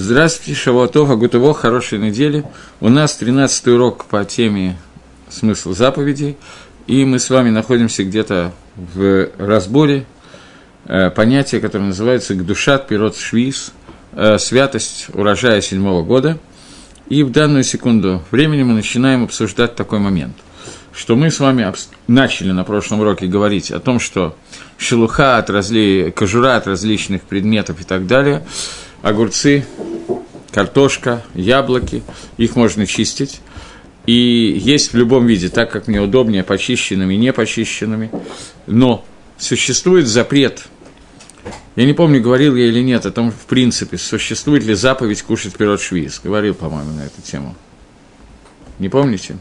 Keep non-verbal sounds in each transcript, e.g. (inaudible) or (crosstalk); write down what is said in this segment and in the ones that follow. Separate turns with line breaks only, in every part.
Здравствуйте, Шавуатова, Гутово, хорошей недели. У нас 13 урок по теме «Смысл заповедей», и мы с вами находимся где-то в разборе э, понятия, которое называется «Гдушат пирот швиз», э, «Святость урожая седьмого года». И в данную секунду времени мы начинаем обсуждать такой момент, что мы с вами начали на прошлом уроке говорить о том, что шелуха от разли... кожура от различных предметов и так далее – огурцы, картошка, яблоки, их можно чистить. И есть в любом виде, так как мне удобнее, почищенными, не почищенными. Но существует запрет. Я не помню, говорил я или нет о том, в принципе, существует ли заповедь кушать пирот швиз. Говорил, по-моему, на эту тему. Не помните?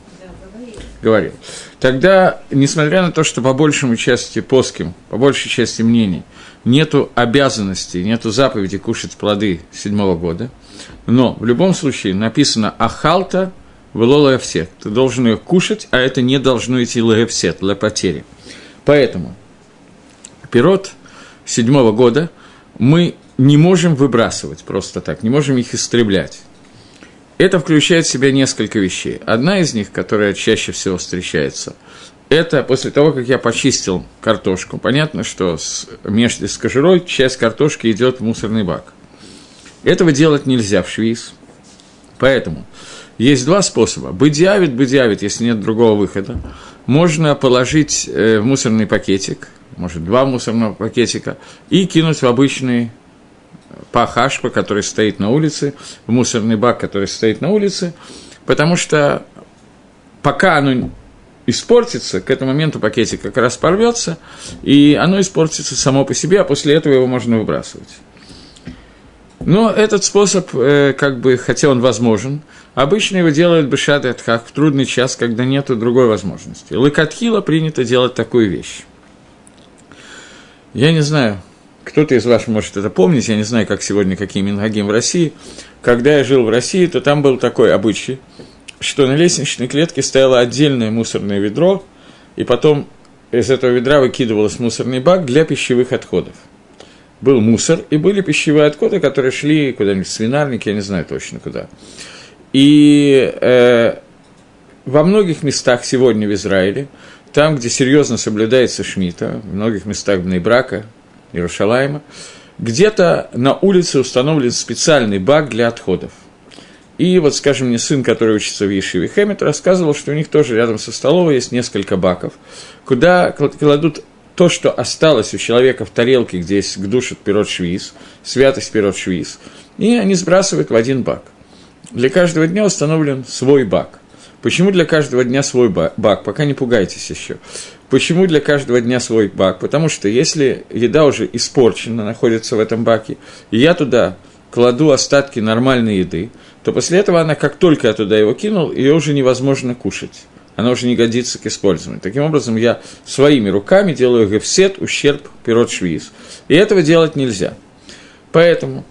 Говорил. Тогда, несмотря на то, что по большему части плоским, по большей части мнений, нету обязанности, нету заповеди кушать плоды седьмого года, но в любом случае написано «ахалта в все. Ты должен ее кушать, а это не должно идти лаевсет, для потери. Поэтому пирот седьмого года мы не можем выбрасывать просто так, не можем их истреблять. Это включает в себя несколько вещей. Одна из них, которая чаще всего встречается, это после того, как я почистил картошку. Понятно, что с, между с кожурой часть картошки идет в мусорный бак. Этого делать нельзя в швиз. Поэтому есть два способа. Быдявит, быдявит, если нет другого выхода. Можно положить э, в мусорный пакетик, может, два мусорного пакетика, и кинуть в обычный пахашпа, который стоит на улице, в мусорный бак, который стоит на улице, потому что пока оно испортится, к этому моменту пакетик как раз порвется, и оно испортится само по себе, а после этого его можно выбрасывать. Но этот способ, э, как бы, хотя он возможен, обычно его делают бешат как в трудный час, когда нет другой возможности. Лыкатхила принято делать такую вещь. Я не знаю, кто-то из вас может это помнить, я не знаю, как сегодня, какие мингагим в России. Когда я жил в России, то там был такой обычай, что на лестничной клетке стояло отдельное мусорное ведро, и потом из этого ведра выкидывалось мусорный бак для пищевых отходов. Был мусор, и были пищевые отходы, которые шли куда-нибудь в свинарник, я не знаю точно куда. И э, во многих местах сегодня в Израиле, там, где серьезно соблюдается Шмита, в многих местах Бнейбрака, Иерушалайма, где-то на улице установлен специальный бак для отходов. И вот, скажем, мне сын, который учится в Ешиве Хэммет, рассказывал, что у них тоже рядом со столовой есть несколько баков, куда кладут то, что осталось у человека в тарелке, где есть гдушит пирот швиз, святость пирот швиз, и они сбрасывают в один бак. Для каждого дня установлен свой бак. Почему для каждого дня свой бак? Пока не пугайтесь еще. Почему для каждого дня свой бак? Потому что если еда уже испорчена, находится в этом баке, и я туда кладу остатки нормальной еды, то после этого она, как только я туда его кинул, ее уже невозможно кушать. Она уже не годится к использованию. Таким образом, я своими руками делаю гефсет, ущерб, пирот швиз. И этого делать нельзя. Поэтому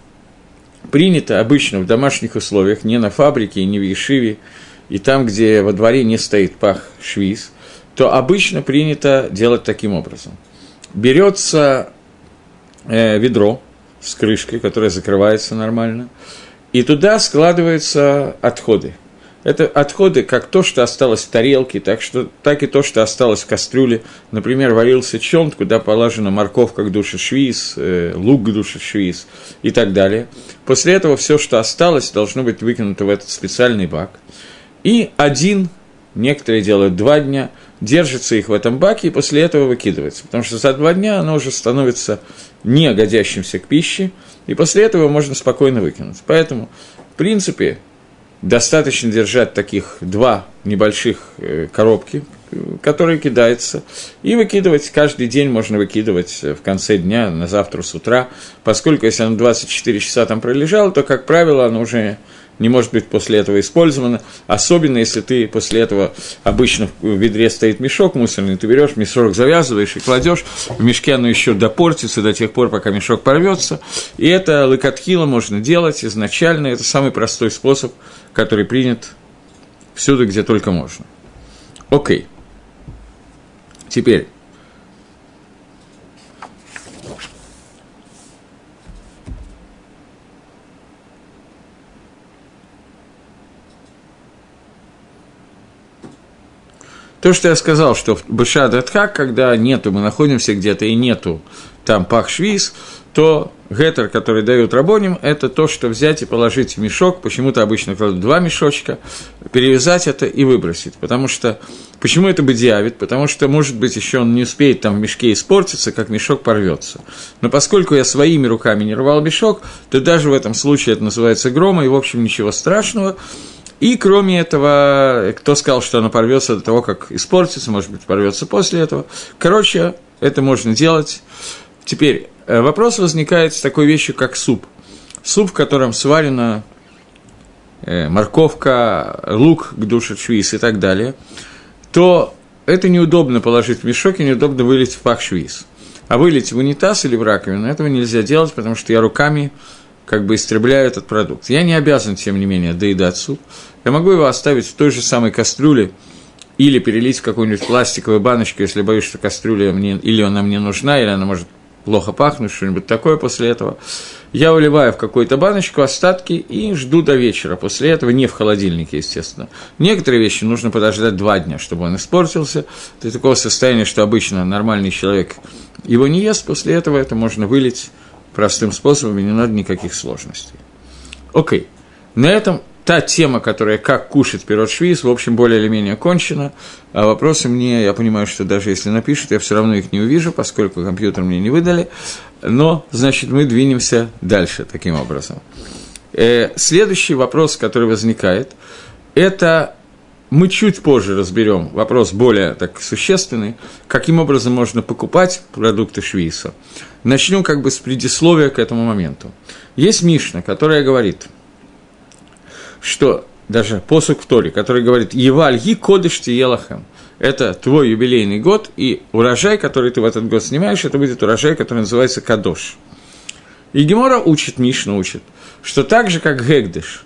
принято обычно в домашних условиях, не на фабрике, не в Ешиве, и там, где во дворе не стоит пах швиз – то обычно принято делать таким образом. Берется э, ведро с крышкой, которое закрывается нормально, и туда складываются отходы. Это отходы, как то, что осталось в тарелке, так, что, так и то, что осталось в кастрюле. Например, варился чонт, куда положена морковка к душе швиз, э, лук к душе швиз и так далее. После этого все, что осталось, должно быть выкинуто в этот специальный бак. И один, некоторые делают два дня – держится их в этом баке и после этого выкидывается. Потому что за два дня оно уже становится не годящимся к пище, и после этого можно спокойно выкинуть. Поэтому, в принципе, достаточно держать таких два небольших э, коробки, которые кидаются, и выкидывать каждый день можно выкидывать в конце дня, на завтра с утра, поскольку если оно 24 часа там пролежало, то, как правило, оно уже не может быть после этого использовано, особенно если ты после этого, обычно в ведре стоит мешок мусорный, ты берешь мешок, завязываешь и кладешь, в мешке оно еще допортится до тех пор, пока мешок порвется, и это лыкатхила можно делать изначально, это самый простой способ, который принят всюду, где только можно. Окей. Теперь, То, что я сказал, что в Бешадатхак, когда нету, мы находимся где-то и нету там пах-швиз, то гетер, который дают рабоним, это то, что взять и положить в мешок, почему-то обычно кладут два мешочка, перевязать это и выбросить. Потому что, почему это бедиавит? Потому что, может быть, еще он не успеет там в мешке испортиться, как мешок порвется. Но поскольку я своими руками не рвал мешок, то даже в этом случае это называется грома, и, в общем, ничего страшного. И кроме этого, кто сказал, что оно порвется до того, как испортится, может быть, порвется после этого. Короче, это можно делать. Теперь, э, вопрос возникает с такой вещью, как суп. Суп, в котором сварена э, морковка, лук к душе швиз и так далее, то это неудобно положить в мешок и неудобно вылить в пах швиз. А вылить в унитаз или в раковину этого нельзя делать, потому что я руками как бы истребляю этот продукт. Я не обязан, тем не менее, доедать суп. Я могу его оставить в той же самой кастрюле или перелить в какую-нибудь пластиковую баночку, если боюсь, что кастрюля мне, или она мне нужна, или она может плохо пахнуть, что-нибудь такое после этого. Я уливаю в какую-то баночку остатки и жду до вечера. После этого не в холодильнике, естественно. Некоторые вещи нужно подождать два дня, чтобы он испортился. До такого состояния, что обычно нормальный человек его не ест. После этого это можно вылить простым способом, и не надо никаких сложностей. Окей. На этом та тема, которая как кушать пирот швиз, в общем, более или менее кончена. А вопросы мне, я понимаю, что даже если напишут, я все равно их не увижу, поскольку компьютер мне не выдали. Но, значит, мы двинемся дальше таким образом. Э, следующий вопрос, который возникает, это мы чуть позже разберем вопрос более так существенный, каким образом можно покупать продукты швейса. Начнем как бы с предисловия к этому моменту. Есть Мишна, которая говорит, что даже посук в Торе, который говорит «Еваль ги кодыш елахем» это твой юбилейный год, и урожай, который ты в этот год снимаешь, это будет урожай, который называется кадош. И Гемора учит, Мишна учит, что так же, как Гегдыш –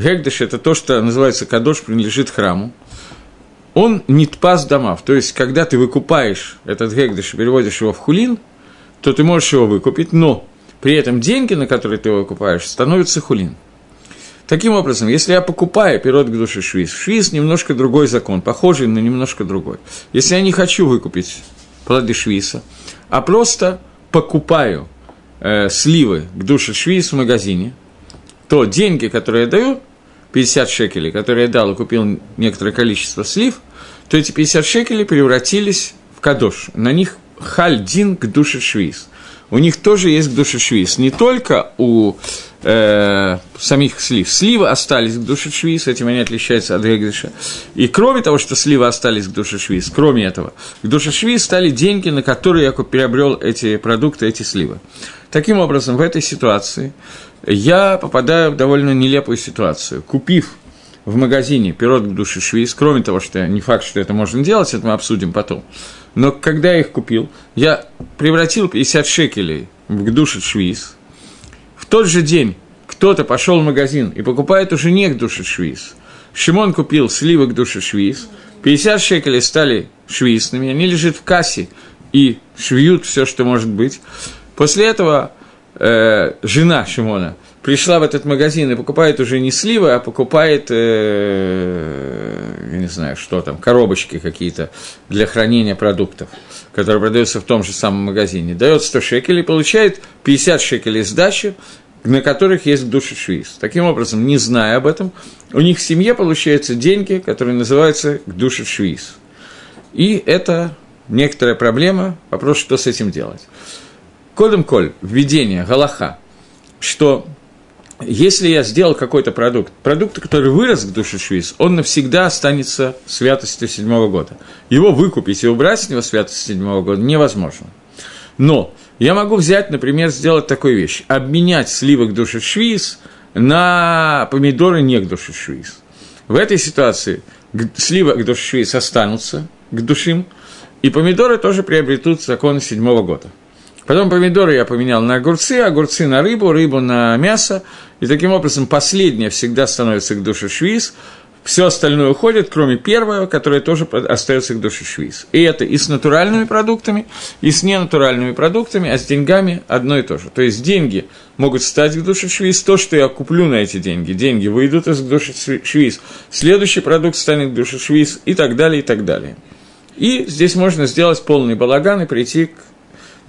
Гегдеш – это то, что называется кадош, принадлежит храму. Он не тпас домов. То есть, когда ты выкупаешь этот гегдеш и переводишь его в хулин, то ты можешь его выкупить, но при этом деньги, на которые ты его выкупаешь, становятся хулин. Таким образом, если я покупаю пирот к душе швиз, швиз немножко другой закон, похожий, но немножко другой. Если я не хочу выкупить плоды швиса, а просто покупаю э, сливы к душе швиз в магазине, то деньги, которые я даю, 50 шекелей, которые я дал и купил некоторое количество слив, то эти 50 шекелей превратились в кадош. На них хальдин к душе швиз. У них тоже есть к душе швиз. Не только у э, самих слив. Сливы остались к душе швиз, этим они отличаются от Гегдыша. И кроме того, что сливы остались к душе швиз, кроме этого, к душе швиз стали деньги, на которые я приобрел эти продукты, эти сливы. Таким образом, в этой ситуации я попадаю в довольно нелепую ситуацию. Купив в магазине пирот к душе швиз, кроме того, что не факт, что это можно делать, это мы обсудим потом, но когда я их купил, я превратил 50 шекелей в душе швиз. В тот же день кто-то пошел в магазин и покупает уже не к душе швиз. Шимон купил сливы к душе швиз, 50 шекелей стали швизными, они лежат в кассе и швьют все, что может быть. После этого э, жена Шимона пришла в этот магазин и покупает уже не сливы, а покупает, э, я не знаю, что там, коробочки какие-то для хранения продуктов, которые продаются в том же самом магазине. Дает 100 шекелей, получает 50 шекелей сдачи, на которых есть душа швиз. Таким образом, не зная об этом, у них в семье получаются деньги, которые называются душа швиз. И это некоторая проблема, вопрос, что с этим делать. Кодом коль, введение, галаха, что если я сделал какой-то продукт, продукт, который вырос к душе швиз, он навсегда останется святостью седьмого года. Его выкупить и убрать с него святость седьмого года невозможно. Но я могу взять, например, сделать такую вещь. Обменять сливы к душе швиз на помидоры не к душе швиз. В этой ситуации сливы к душе швиз останутся к душим, и помидоры тоже приобретут законы седьмого года. Потом помидоры я поменял на огурцы, огурцы на рыбу, рыбу на мясо. И таким образом последнее всегда становится к душе швиз. Все остальное уходит, кроме первого, которое тоже остается к душе швиз. И это и с натуральными продуктами, и с ненатуральными продуктами, а с деньгами одно и то же. То есть деньги могут стать к душе швиз, то, что я куплю на эти деньги, деньги выйдут из души швиз, следующий продукт станет к душе швиз и так далее, и так далее. И здесь можно сделать полный балаган и прийти к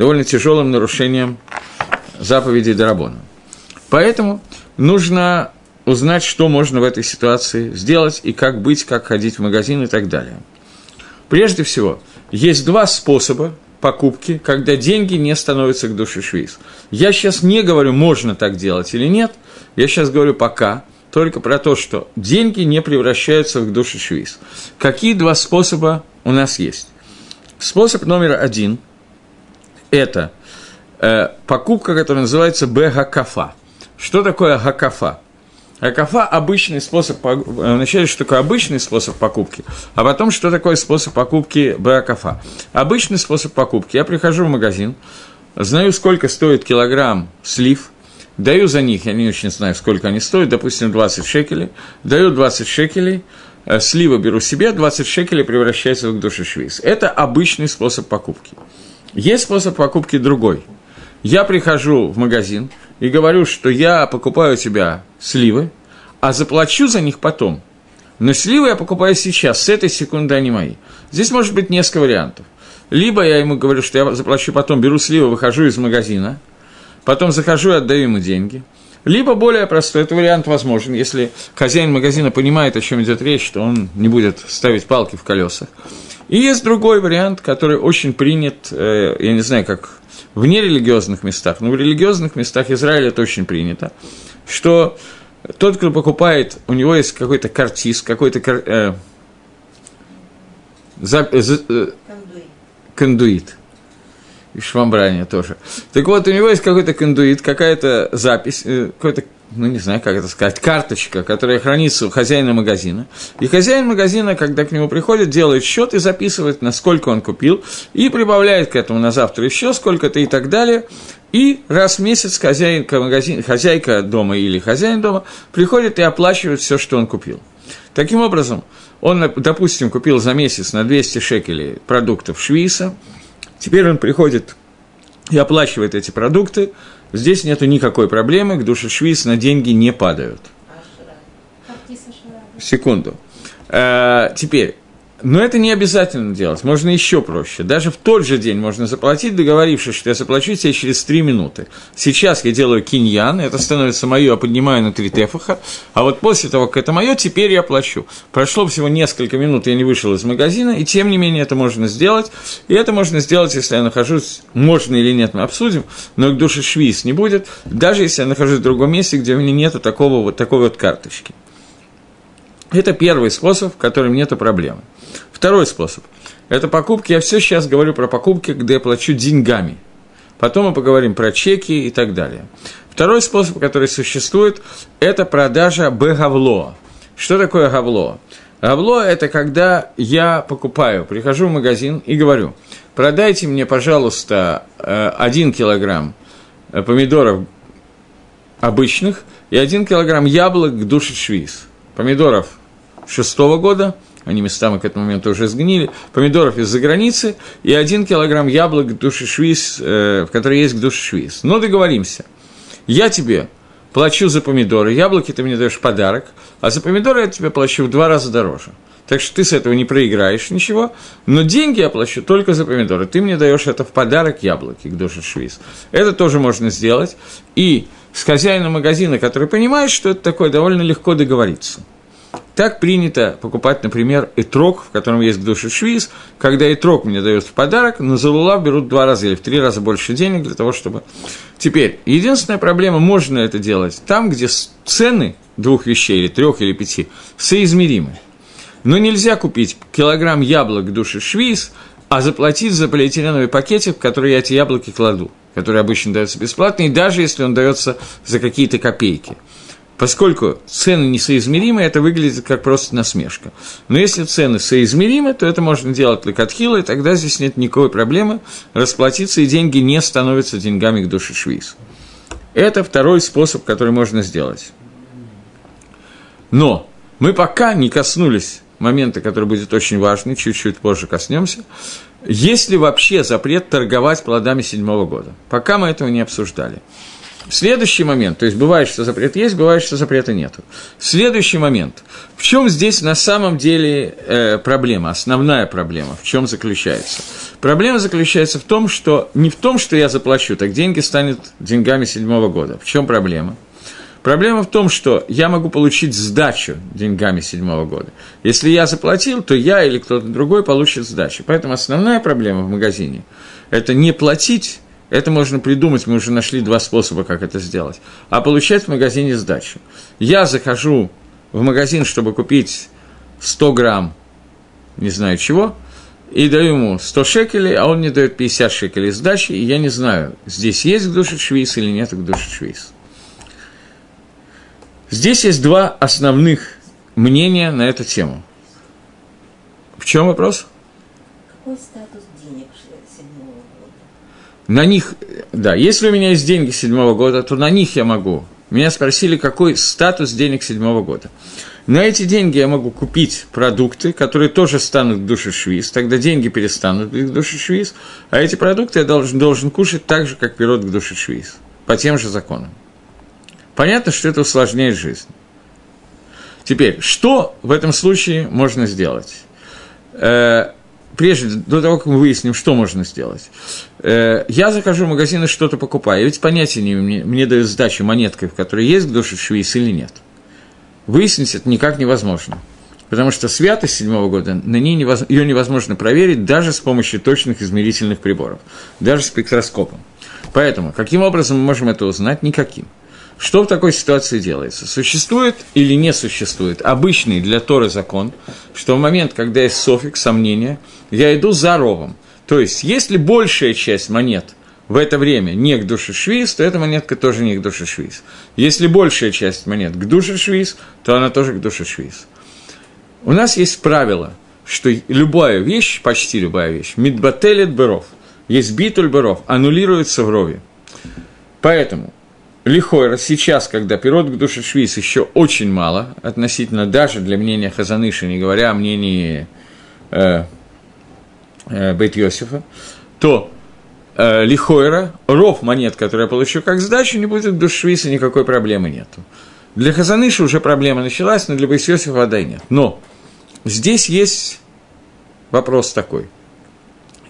довольно тяжелым нарушениям заповедей Дарабона. Поэтому нужно узнать, что можно в этой ситуации сделать и как быть, как ходить в магазин и так далее. Прежде всего, есть два способа покупки, когда деньги не становятся к душе швейц. Я сейчас не говорю, можно так делать или нет, я сейчас говорю пока, только про то, что деньги не превращаются в душу швейц. Какие два способа у нас есть? Способ номер один – это э, покупка, которая называется бгакафа. Что такое гакафа? Гакафа – обычный способ, вначале, что такое обычный способ покупки, а потом, что такое способ покупки бакафа. Обычный способ покупки. Я прихожу в магазин, знаю, сколько стоит килограмм слив, даю за них, я не очень знаю, сколько они стоят, допустим, 20 шекелей, даю 20 шекелей, э, слива беру себе, 20 шекелей превращается в душу швейц. Это обычный способ покупки. Есть способ покупки другой. Я прихожу в магазин – и говорю, что я покупаю у тебя сливы, а заплачу за них потом. Но сливы я покупаю сейчас, с этой секунды они мои. Здесь может быть несколько вариантов. Либо я ему говорю, что я заплачу потом, беру сливы, выхожу из магазина, потом захожу и отдаю ему деньги. Либо более простой, этот вариант возможен, если хозяин магазина понимает, о чем идет речь, что он не будет ставить палки в колесах. И есть другой вариант, который очень принят, э, я не знаю, как в нерелигиозных местах, но в религиозных местах Израиля это очень принято, что тот, кто покупает, у него есть какой-то картиз, какой-то э, за, э, э, кондуит. И швамбрание тоже. Так вот, у него есть какой-то кондуит, какая-то запись, э, какой-то ну, не знаю, как это сказать, карточка, которая хранится у хозяина магазина. И хозяин магазина, когда к нему приходит, делает счет и записывает, насколько он купил, и прибавляет к этому на завтра еще сколько-то и так далее. И раз в месяц хозяйка, магазин, хозяйка дома или хозяин дома приходит и оплачивает все, что он купил. Таким образом, он, допустим, купил за месяц на 200 шекелей продуктов Швейса, теперь он приходит и оплачивает эти продукты, Здесь нет никакой проблемы, к душе швиз на деньги не падают. Секунду. А, теперь, но это не обязательно делать, можно еще проще. Даже в тот же день можно заплатить, договорившись, что я заплачу тебе через 3 минуты. Сейчас я делаю киньян, это становится мое, я поднимаю на 3 тефаха, а вот после того, как это мое, теперь я плачу. Прошло всего несколько минут, я не вышел из магазина, и тем не менее это можно сделать. И это можно сделать, если я нахожусь, можно или нет, мы обсудим, но к душе швиз не будет, даже если я нахожусь в другом месте, где у меня нету такого вот, такой вот карточки. Это первый способ, в котором нет проблемы. Второй способ – это покупки. Я все сейчас говорю про покупки, где я плачу деньгами. Потом мы поговорим про чеки и так далее. Второй способ, который существует, это продажа б-гавло. Что такое гавло? Гавло – это когда я покупаю, прихожу в магазин и говорю, продайте мне, пожалуйста, э, один килограмм э, помидоров обычных и один килограмм яблок душе швиз. Помидоров шестого года – они местами к этому моменту уже сгнили, помидоров из-за границы и один килограмм яблок душишвиз, э, в которой есть душишвиз. Но договоримся. Я тебе плачу за помидоры, яблоки ты мне даешь подарок, а за помидоры я тебе плачу в два раза дороже. Так что ты с этого не проиграешь ничего, но деньги я плачу только за помидоры. Ты мне даешь это в подарок яблоки к душе швиз. Это тоже можно сделать. И с хозяином магазина, который понимает, что это такое, довольно легко договориться. Так принято покупать, например, итрок, в котором есть душа швиз. Когда итрок мне дают в подарок, на залулав берут два раза или в три раза больше денег для того, чтобы... Теперь, единственная проблема, можно это делать там, где цены двух вещей, или трех, или пяти, соизмеримы. Но нельзя купить килограмм яблок души швиз, а заплатить за полиэтиленовый пакетик, в который я эти яблоки кладу, который обычно дается бесплатно, и даже если он дается за какие-то копейки – Поскольку цены несоизмеримы, это выглядит как просто насмешка. Но если цены соизмеримы, то это можно делать лекатхила, и тогда здесь нет никакой проблемы расплатиться, и деньги не становятся деньгами к душе швиз. Это второй способ, который можно сделать. Но мы пока не коснулись момента, который будет очень важный, чуть-чуть позже коснемся. Есть ли вообще запрет торговать плодами седьмого года? Пока мы этого не обсуждали. Следующий момент, то есть бывает, что запрет есть, бывает, что запрета нет. Следующий момент. В чем здесь на самом деле э, проблема, основная проблема, в чем заключается? Проблема заключается в том, что не в том, что я заплачу, так деньги станут деньгами седьмого года. В чем проблема? Проблема в том, что я могу получить сдачу деньгами седьмого года. Если я заплатил, то я или кто-то другой получит сдачу. Поэтому основная проблема в магазине – это не платить, это можно придумать, мы уже нашли два способа, как это сделать, а получать в магазине сдачу. Я захожу в магазин, чтобы купить 100 грамм, не знаю чего, и даю ему 100 шекелей, а он мне дает 50 шекелей сдачи, и я не знаю, здесь есть гдушит швейц или нет гдушит швейц. Здесь есть два основных мнения на эту тему. В чем вопрос?
Какой статус денег седьмого года?
На них, да, если у меня есть деньги седьмого года, то на них я могу. Меня спросили, какой статус денег седьмого года. На эти деньги я могу купить продукты, которые тоже станут душешвиз, тогда деньги перестанут быть душешвиз, а эти продукты я должен, должен кушать так же, как пирот к душешвиз, по тем же законам. Понятно, что это усложняет жизнь. Теперь, что в этом случае можно сделать? Прежде, до того, как мы выясним, что можно сделать. Э, я захожу в магазин и что-то покупаю, ведь понятия не мне, мне дают сдачу монеткой, в которой есть к душе швейц или нет. Выяснить это никак невозможно. Потому что святость седьмого года, на ней невоз... ее невозможно проверить даже с помощью точных измерительных приборов, даже спектроскопом. Поэтому, каким образом мы можем это узнать? Никаким. Что в такой ситуации делается? Существует или не существует обычный для Торы закон, что в момент, когда есть софик, сомнения, я иду за ровом. То есть, если большая часть монет в это время не к душе швиз, то эта монетка тоже не к душе швиз. Если большая часть монет к душе швиз, то она тоже к душе швиз. У нас есть правило, что любая вещь, почти любая вещь, мидбателет беров, есть битуль беров, аннулируется в рове. Поэтому Лихойра сейчас, когда пирот к душе швиз еще очень мало, относительно даже для мнения Хазаныши, не говоря о мнении э, Бейт Йосифа, то э, Лихойра, ров монет, который я получу как сдачу, не будет к душе швиса, никакой проблемы нету. Для Хазаныши уже проблема началась, но для Бейт Йосифа вода нет. Но здесь есть вопрос такой –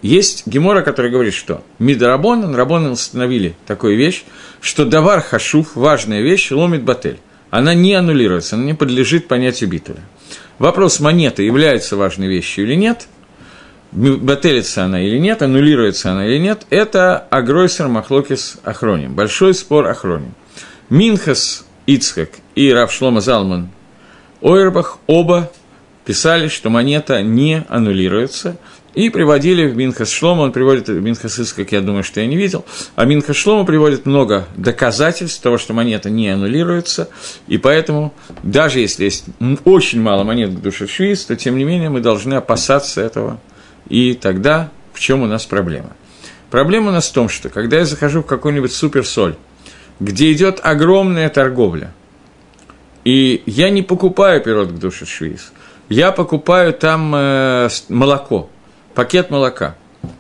есть Гемора, который говорит, что Мидарабон, Рабон установили такую вещь, что давар хашуф, важная вещь, ломит батель. Она не аннулируется, она не подлежит понятию битуля. Вопрос монеты, является важной вещью или нет, бателится она или нет, аннулируется она или нет, это агройсер махлокис ахроним, большой спор ахроним. Минхас Ицхак и Равшлома Залман Ойрбах оба писали, что монета не аннулируется – и приводили в Минхас Шлома, он приводит Минхас как я думаю, что я не видел, а Минхас Шлома приводит много доказательств того, что монета не аннулируется, и поэтому, даже если есть очень мало монет в душе швиз, то тем не менее мы должны опасаться этого, и тогда в чем у нас проблема? Проблема у нас в том, что когда я захожу в какой-нибудь суперсоль, где идет огромная торговля, и я не покупаю пирот к душе швиз, я покупаю там э, молоко – пакет молока,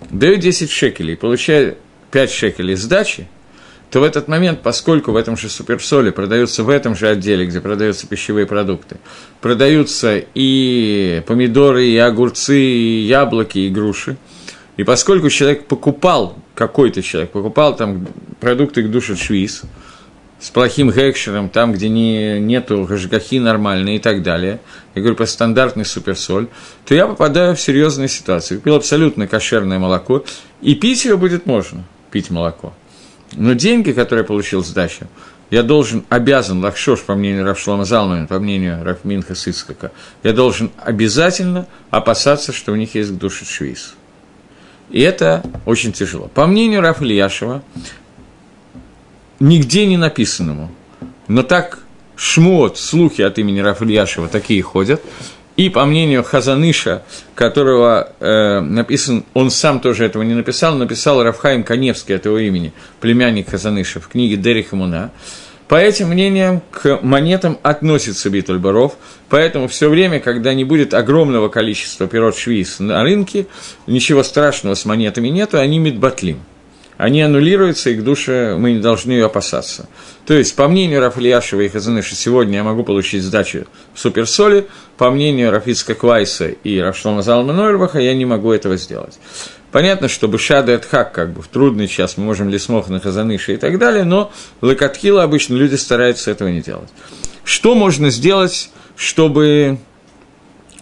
даю 10 шекелей, получаю 5 шекелей сдачи, то в этот момент, поскольку в этом же суперсоле продаются в этом же отделе, где продаются пищевые продукты, продаются и помидоры, и огурцы, и яблоки, и груши, и поскольку человек покупал, какой-то человек покупал там продукты к душе швиз, с плохим гекшером, там, где не, нету гашгахи нормальной и так далее, я говорю про стандартный суперсоль, то я попадаю в серьезную ситуацию. Купил абсолютно кошерное молоко, и пить его будет можно, пить молоко. Но деньги, которые я получил сдачу, я должен, обязан, Лахшош, по мнению Равшлама Залмана, по мнению Рафминха Сыцкака, я должен обязательно опасаться, что у них есть души швиз. И это очень тяжело. По мнению Раф Ильяшева, нигде не написанному. Но так шмот, слухи от имени Рафильяшева такие ходят. И по мнению Хазаныша, которого э, написан, он сам тоже этого не написал, написал Рафхаим Каневский этого имени, племянник Хазаныша, в книге Дерих Муна. По этим мнениям к монетам относится Битульбаров, поэтому все время, когда не будет огромного количества пирот швиз на рынке, ничего страшного с монетами нету, они мидбатлим. Они аннулируются, и к душе мы не должны ее опасаться. То есть, по мнению Рафалияшева и Хазаныша, сегодня я могу получить сдачу в суперсоли, по мнению Рафицка Квайса и Рафшлома Залма Нойрбаха, я не могу этого сделать. Понятно, что Бышада это хак, как бы в трудный час мы можем лисмох на Хазаныша и так далее, но Лакатхила обычно люди стараются этого не делать. Что можно сделать, чтобы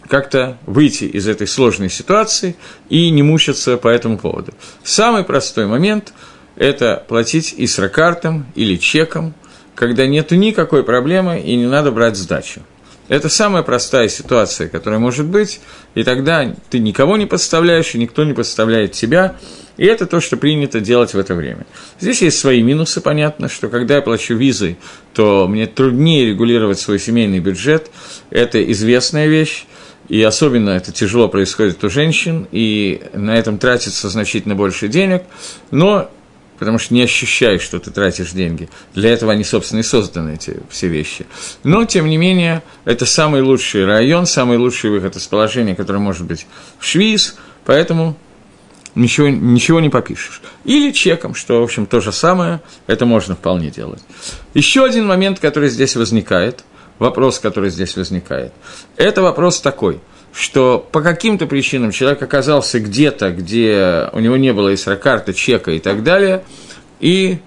как-то выйти из этой сложной ситуации и не мучиться по этому поводу. Самый простой момент – это платить исрокартом или чеком, когда нет никакой проблемы и не надо брать сдачу. Это самая простая ситуация, которая может быть, и тогда ты никого не подставляешь, и никто не подставляет тебя, и это то, что принято делать в это время. Здесь есть свои минусы, понятно, что когда я плачу визой, то мне труднее регулировать свой семейный бюджет, это известная вещь, и особенно это тяжело происходит у женщин, и на этом тратится значительно больше денег, но потому что не ощущаешь, что ты тратишь деньги. Для этого они, собственно, и созданы, эти все вещи. Но, тем не менее, это самый лучший район, самый лучший выход из положения, который может быть в Швиз, поэтому ничего, ничего не попишешь. Или чеком, что, в общем, то же самое, это можно вполне делать. Еще один момент, который здесь возникает – вопрос, который здесь возникает. Это вопрос такой, что по каким-то причинам человек оказался где-то, где у него не было исрокарты, чека и так далее, и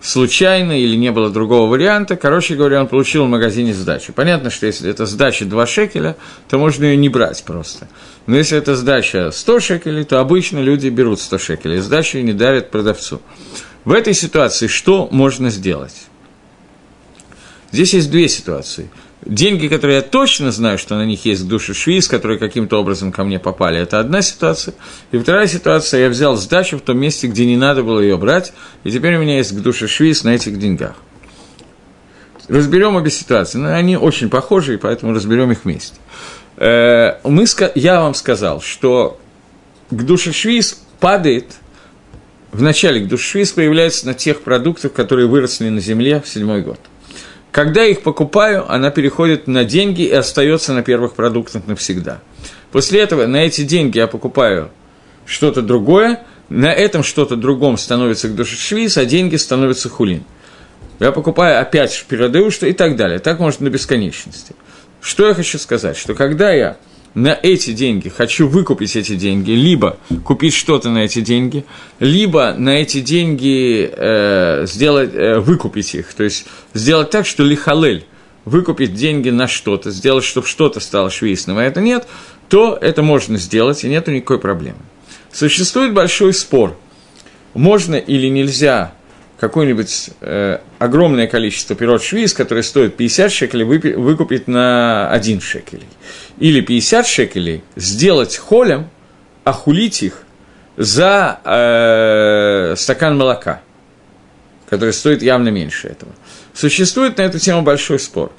случайно или не было другого варианта, короче говоря, он получил в магазине сдачу. Понятно, что если это сдача 2 шекеля, то можно ее не брать просто. Но если это сдача 100 шекелей, то обычно люди берут 100 шекелей, сдачу не дарят продавцу. В этой ситуации что можно сделать? Здесь есть две ситуации. Деньги, которые я точно знаю, что на них есть души швиз, которые каким-то образом ко мне попали, это одна ситуация. И вторая ситуация, я взял сдачу в том месте, где не надо было ее брать, и теперь у меня есть душа швиз на этих деньгах. Разберем обе ситуации. Но они очень похожи, и поэтому разберем их вместе. Э, мы, я вам сказал, что к душе швиз падает – в начале к душвиз появляется на тех продуктах, которые выросли на земле в седьмой год – когда я их покупаю, она переходит на деньги и остается на первых продуктах навсегда. После этого на эти деньги я покупаю что-то другое, на этом что-то другом становится душешвиз, а деньги становятся хулин. Я покупаю опять передаю что и так далее. Так может до бесконечности. Что я хочу сказать? Что когда я на эти деньги, хочу выкупить эти деньги, либо купить что-то на эти деньги, либо на эти деньги э, сделать, э, выкупить их, то есть сделать так, что лихалель, выкупить деньги на что-то, сделать, чтобы что-то стало швейственным, а это нет, то это можно сделать, и нет никакой проблемы. Существует большой спор, можно или нельзя какое-нибудь э, огромное количество пирот швиз, которые стоят 50 шекелей, выкупить на 1 шекелей. Или 50 шекелей сделать холем, охулить их за э, стакан молока, который стоит явно меньше этого. Существует на эту тему большой спор.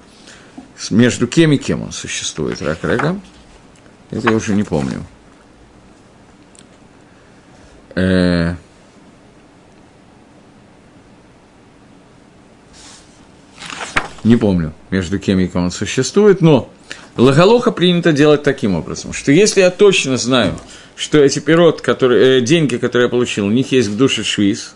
Между кем и кем он существует, рак Это я уже не помню. Э, не помню, между кем и кем он существует, но Лагалоха принято делать таким образом, что если я точно знаю, что эти пирот, которые, э, деньги, которые я получил, у них есть в душе швиз,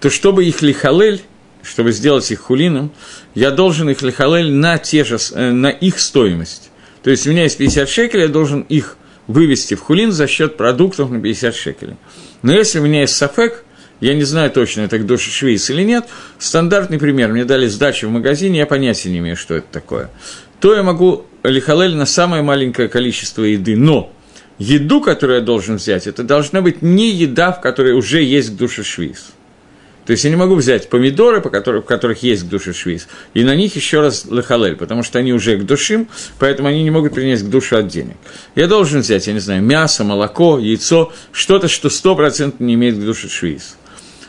то чтобы их лихалель, чтобы сделать их хулином, я должен их лихалель на, те же, э, на их стоимость. То есть у меня есть 50 шекелей, я должен их вывести в хулин за счет продуктов на 50 шекелей. Но если у меня есть сафек, я не знаю точно, это душе швейц или нет. Стандартный пример. Мне дали сдачу в магазине, я понятия не имею, что это такое. То я могу лихалель на самое маленькое количество еды. Но еду, которую я должен взять, это должна быть не еда, в которой уже есть к душе швейц. То есть я не могу взять помидоры, по которым, в которых есть к душе швиз, и на них еще раз лахалель, потому что они уже к душим, поэтому они не могут принести к душе от денег. Я должен взять, я не знаю, мясо, молоко, яйцо, что-то, что стопроцентно не имеет к душе швиз.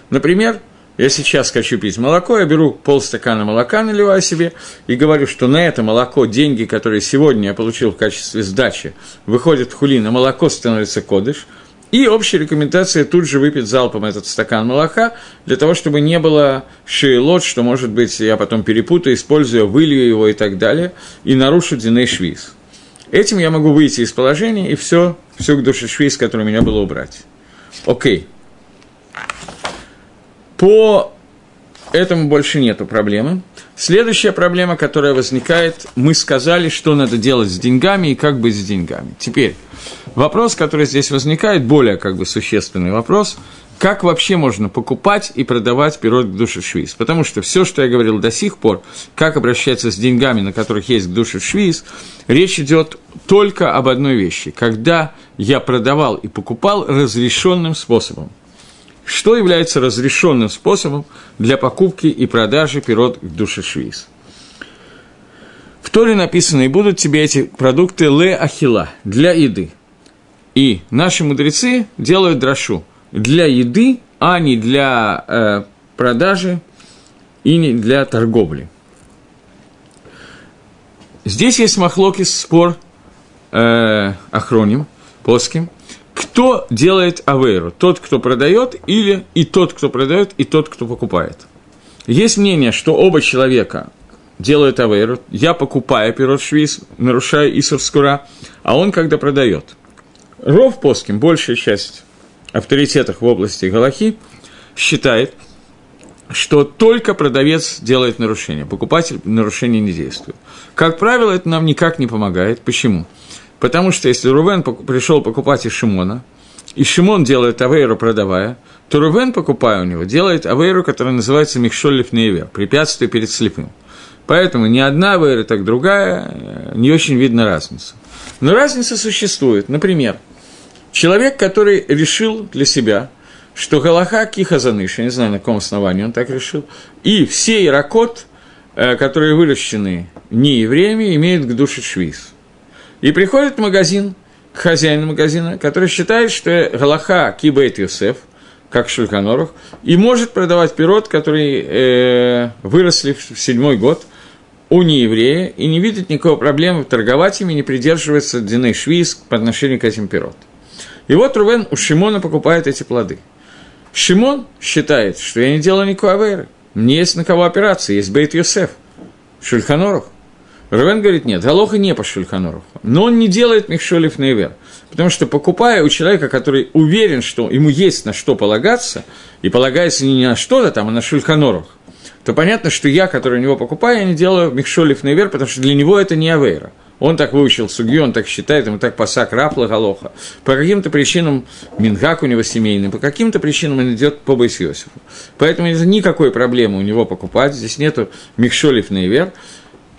Например, я сейчас хочу пить молоко, я беру полстакана молока, наливаю себе и говорю, что на это молоко деньги, которые сегодня я получил в качестве сдачи, выходят в хулин, а молоко становится кодыш. И общая рекомендация тут же выпить залпом этот стакан молока, для того, чтобы не было шейлот, что, может быть, я потом перепутаю, использую, вылью его и так далее, и нарушу диней швиз. Этим я могу выйти из положения и все, к душе швиз, который у меня было убрать. Окей. По этому больше нету проблемы. Следующая проблема, которая возникает, мы сказали, что надо делать с деньгами и как быть с деньгами. Теперь, вопрос, который здесь возникает, более как бы существенный вопрос, как вообще можно покупать и продавать пирот к душе швиз? Потому что все, что я говорил до сих пор, как обращаться с деньгами, на которых есть к душе швиз, речь идет только об одной вещи. Когда я продавал и покупал разрешенным способом. Что является разрешенным способом для покупки и продажи пирот к душе швиз? В Торе написано, и будут тебе эти продукты ле ахила, для еды. И наши мудрецы делают дрошу для еды, а не для э, продажи и не для торговли. Здесь есть махлокис спор э, охроним, плоским, кто делает авейру? Тот, кто продает, или и тот, кто продает, и тот, кто покупает. Есть мнение, что оба человека делают авейру. Я покупаю пирот швиз, нарушаю Исур Скура, а он когда продает. Ров Поским, большая часть авторитетов в области Галахи, считает, что только продавец делает нарушение, покупатель нарушение не действует. Как правило, это нам никак не помогает. Почему? Потому что если Рувен пришел покупать из Шимона, и Шимон делает авейру, продавая, то Рувен, покупая у него, делает авейру, которая называется Михшолев Нейвер, препятствие перед слепым. Поэтому ни одна авейра, так другая, э, не очень видно разницу. Но разница существует. Например, человек, который решил для себя, что Галаха Кихазаныш, я не знаю, на каком основании он так решил, и все иракот, э, которые выращены не евреями, имеют к душе швиз – и приходит в магазин, к хозяину магазина, который считает, что Галаха Кибейт Юсеф, как Шульханорух, и может продавать пирот, который э, выросли в седьмой год у нееврея, и не видит никакой проблемы торговать ими, не придерживается Диней Швиз по отношению к этим пирот. И вот Рувен у Шимона покупает эти плоды. Шимон считает, что я не делаю никакой аверы. Мне есть на кого опираться, есть Бейт Йосеф, Шульханорух. Равен говорит, нет, Галоха не по Шульханоруху. Но он не делает Михшолев Нейвер. Потому что покупая у человека, который уверен, что ему есть на что полагаться, и полагается не на что-то там, а на Шульханорух, то понятно, что я, который у него покупаю, я не делаю Михшолев Нейвер, потому что для него это не Авейра. Он так выучил суги, он так считает, ему так пасак рапла галоха. По каким-то причинам Мингак у него семейный, по каким-то причинам он идет по Байсиосифу. Поэтому нет никакой проблемы у него покупать, здесь нету Михшолев Нейвер.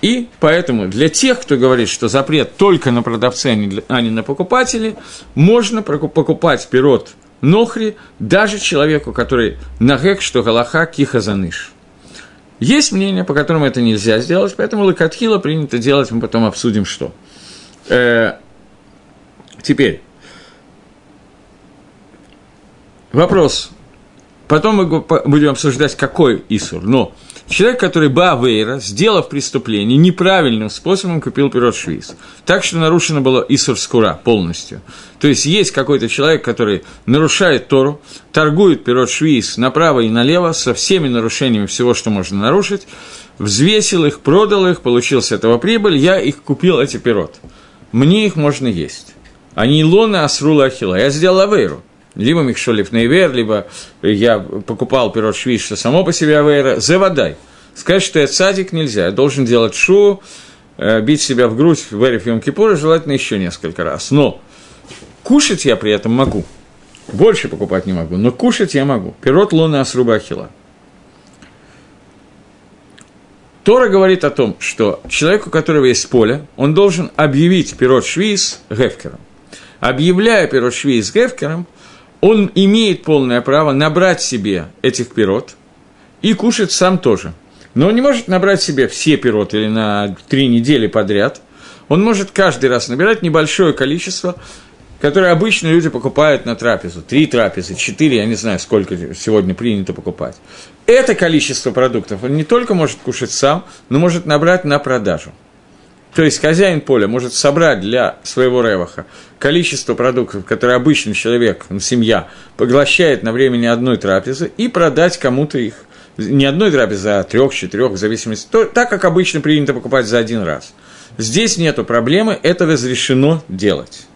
И поэтому для тех, кто говорит, что запрет только на продавца, а не на покупателе, можно покупать пирот нохри даже человеку, который нагек, что галаха киха заныш. Есть мнение, по которому это нельзя сделать, поэтому лакатхила принято делать, мы потом обсудим, что. Э, теперь, вопрос. Потом мы будем обсуждать, какой Исур, но Человек, который Баавейра, сделав преступление, неправильным способом купил пирот швиз. Так что нарушено было Исур Скура полностью. То есть есть какой-то человек, который нарушает Тору, торгует пирот швиз направо и налево со всеми нарушениями всего, что можно нарушить, взвесил их, продал их, получил с этого прибыль, я их купил, эти пирот. Мне их можно есть. Они лона асрула ахила. Я сделал авейру либо Михшолев Нейвер, либо я покупал пирот швиз, что само по себе авейра, заводай. Сказать, что я цадик нельзя, я должен делать шу, э, бить себя в грудь в Эриф Кипура, желательно еще несколько раз. Но кушать я при этом могу. Больше покупать не могу, но кушать я могу. Пирот луна асруба ахила. Тора говорит о том, что человек, у которого есть поле, он должен объявить пирот швиз гефкером. Объявляя пирот швиз гефкером, он имеет полное право набрать себе этих пирот и кушать сам тоже. Но он не может набрать себе все пироты или на три недели подряд. Он может каждый раз набирать небольшое количество, которое обычно люди покупают на трапезу. Три трапезы, четыре, я не знаю, сколько сегодня принято покупать. Это количество продуктов он не только может кушать сам, но может набрать на продажу. То есть хозяин поля может собрать для своего реваха количество продуктов, которые обычный человек, семья, поглощает на времени одной трапезы, и продать кому-то их. Не одной трапезы, а трех, четырех, в зависимости, то, так как обычно принято покупать за один раз. Здесь нету проблемы, это разрешено делать.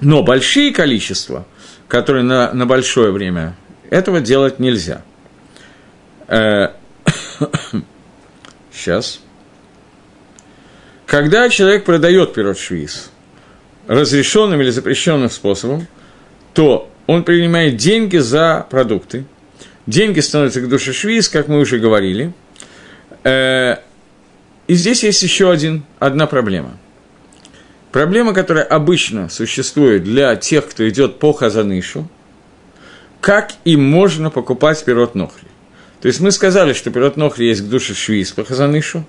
Но большие количества, которые на, на большое время Этого делать нельзя. (coughs) Сейчас. Когда человек продает пирот швиз разрешенным или запрещенным способом, то он принимает деньги за продукты. Деньги становятся к душе швиз, как мы уже говорили. Э, и здесь есть еще один, одна проблема. Проблема, которая обычно существует для тех, кто идет по Хазанышу, как им можно покупать пирот Нохри. То есть мы сказали, что пирот Нохри есть к душе швиз по Хазанышу,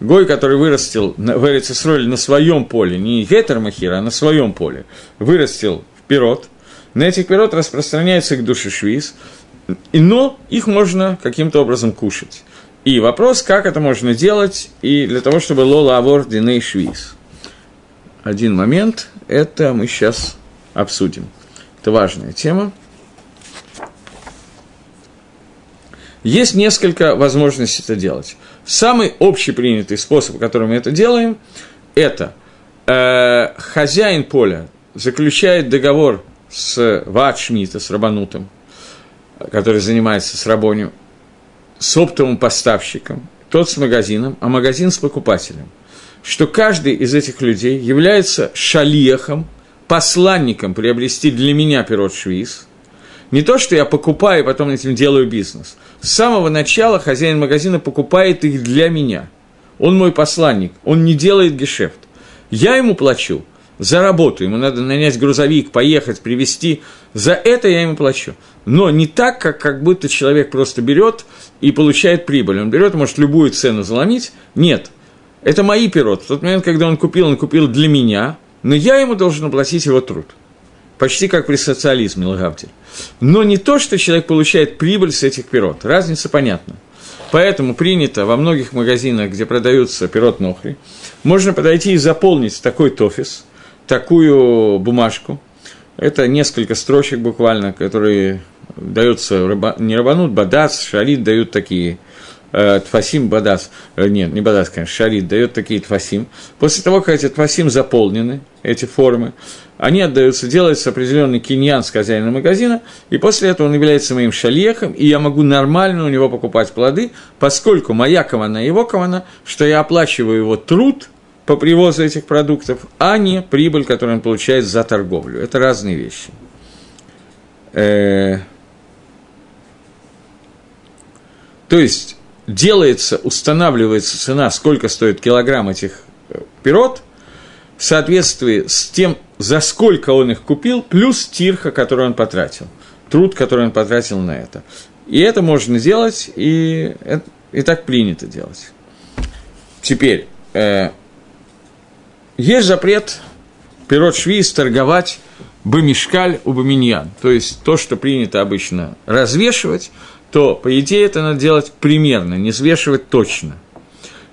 Гой, который вырастил в Эрицесроле на своем поле, не Гетер Махира, а на своем поле, вырастил в пирот, на этих пирот распространяется их души швиз, но их можно каким-то образом кушать. И вопрос, как это можно делать, и для того, чтобы лола авор диней швиз. Один момент, это мы сейчас обсудим. Это важная тема. Есть несколько возможностей это делать. Самый общепринятый способ, которым мы это делаем, это э, хозяин поля заключает договор с Ватшмита, с Рабанутом, который занимается с Рабонью, с оптовым поставщиком, тот с магазином, а магазин с покупателем. Что каждый из этих людей является шалиехом, посланником приобрести для меня пирот швиз. Не то, что я покупаю и потом этим делаю бизнес – с самого начала хозяин магазина покупает их для меня. Он мой посланник, он не делает гешефт. Я ему плачу за работу, ему надо нанять грузовик, поехать, привезти. За это я ему плачу. Но не так, как, как будто человек просто берет и получает прибыль. Он берет, может любую цену заломить. Нет, это мои пирот. В тот момент, когда он купил, он купил для меня, но я ему должен оплатить его труд почти как при социализме, Лагавтель. Но не то, что человек получает прибыль с этих пирот. Разница понятна. Поэтому принято во многих магазинах, где продаются пирот нохри, можно подойти и заполнить такой тофис, такую бумажку. Это несколько строчек буквально, которые даются, не рабанут, бадац, шарит дают такие э, Тфасим Бадас, э, нет, не Бадас, конечно, Шарит дает такие Тфасим. После того, как эти Тфасим заполнены, эти формы, они отдаются, делается определенный киньян с хозяином магазина, и после этого он является моим шальехом, и я могу нормально у него покупать плоды, поскольку моя кавана его кавана, что я оплачиваю его труд по привозу этих продуктов, а не прибыль, которую он получает за торговлю. Это разные вещи. Э, то есть делается, устанавливается цена, сколько стоит килограмм этих э, пирот, в соответствии с тем, за сколько он их купил, плюс тирха, который он потратил, труд, который он потратил на это. И это можно делать, и, и так принято делать. Теперь, э, есть запрет пирот швиз торговать бамишкаль у баминьян, то есть то, что принято обычно развешивать, то, по идее, это надо делать примерно, не взвешивать точно.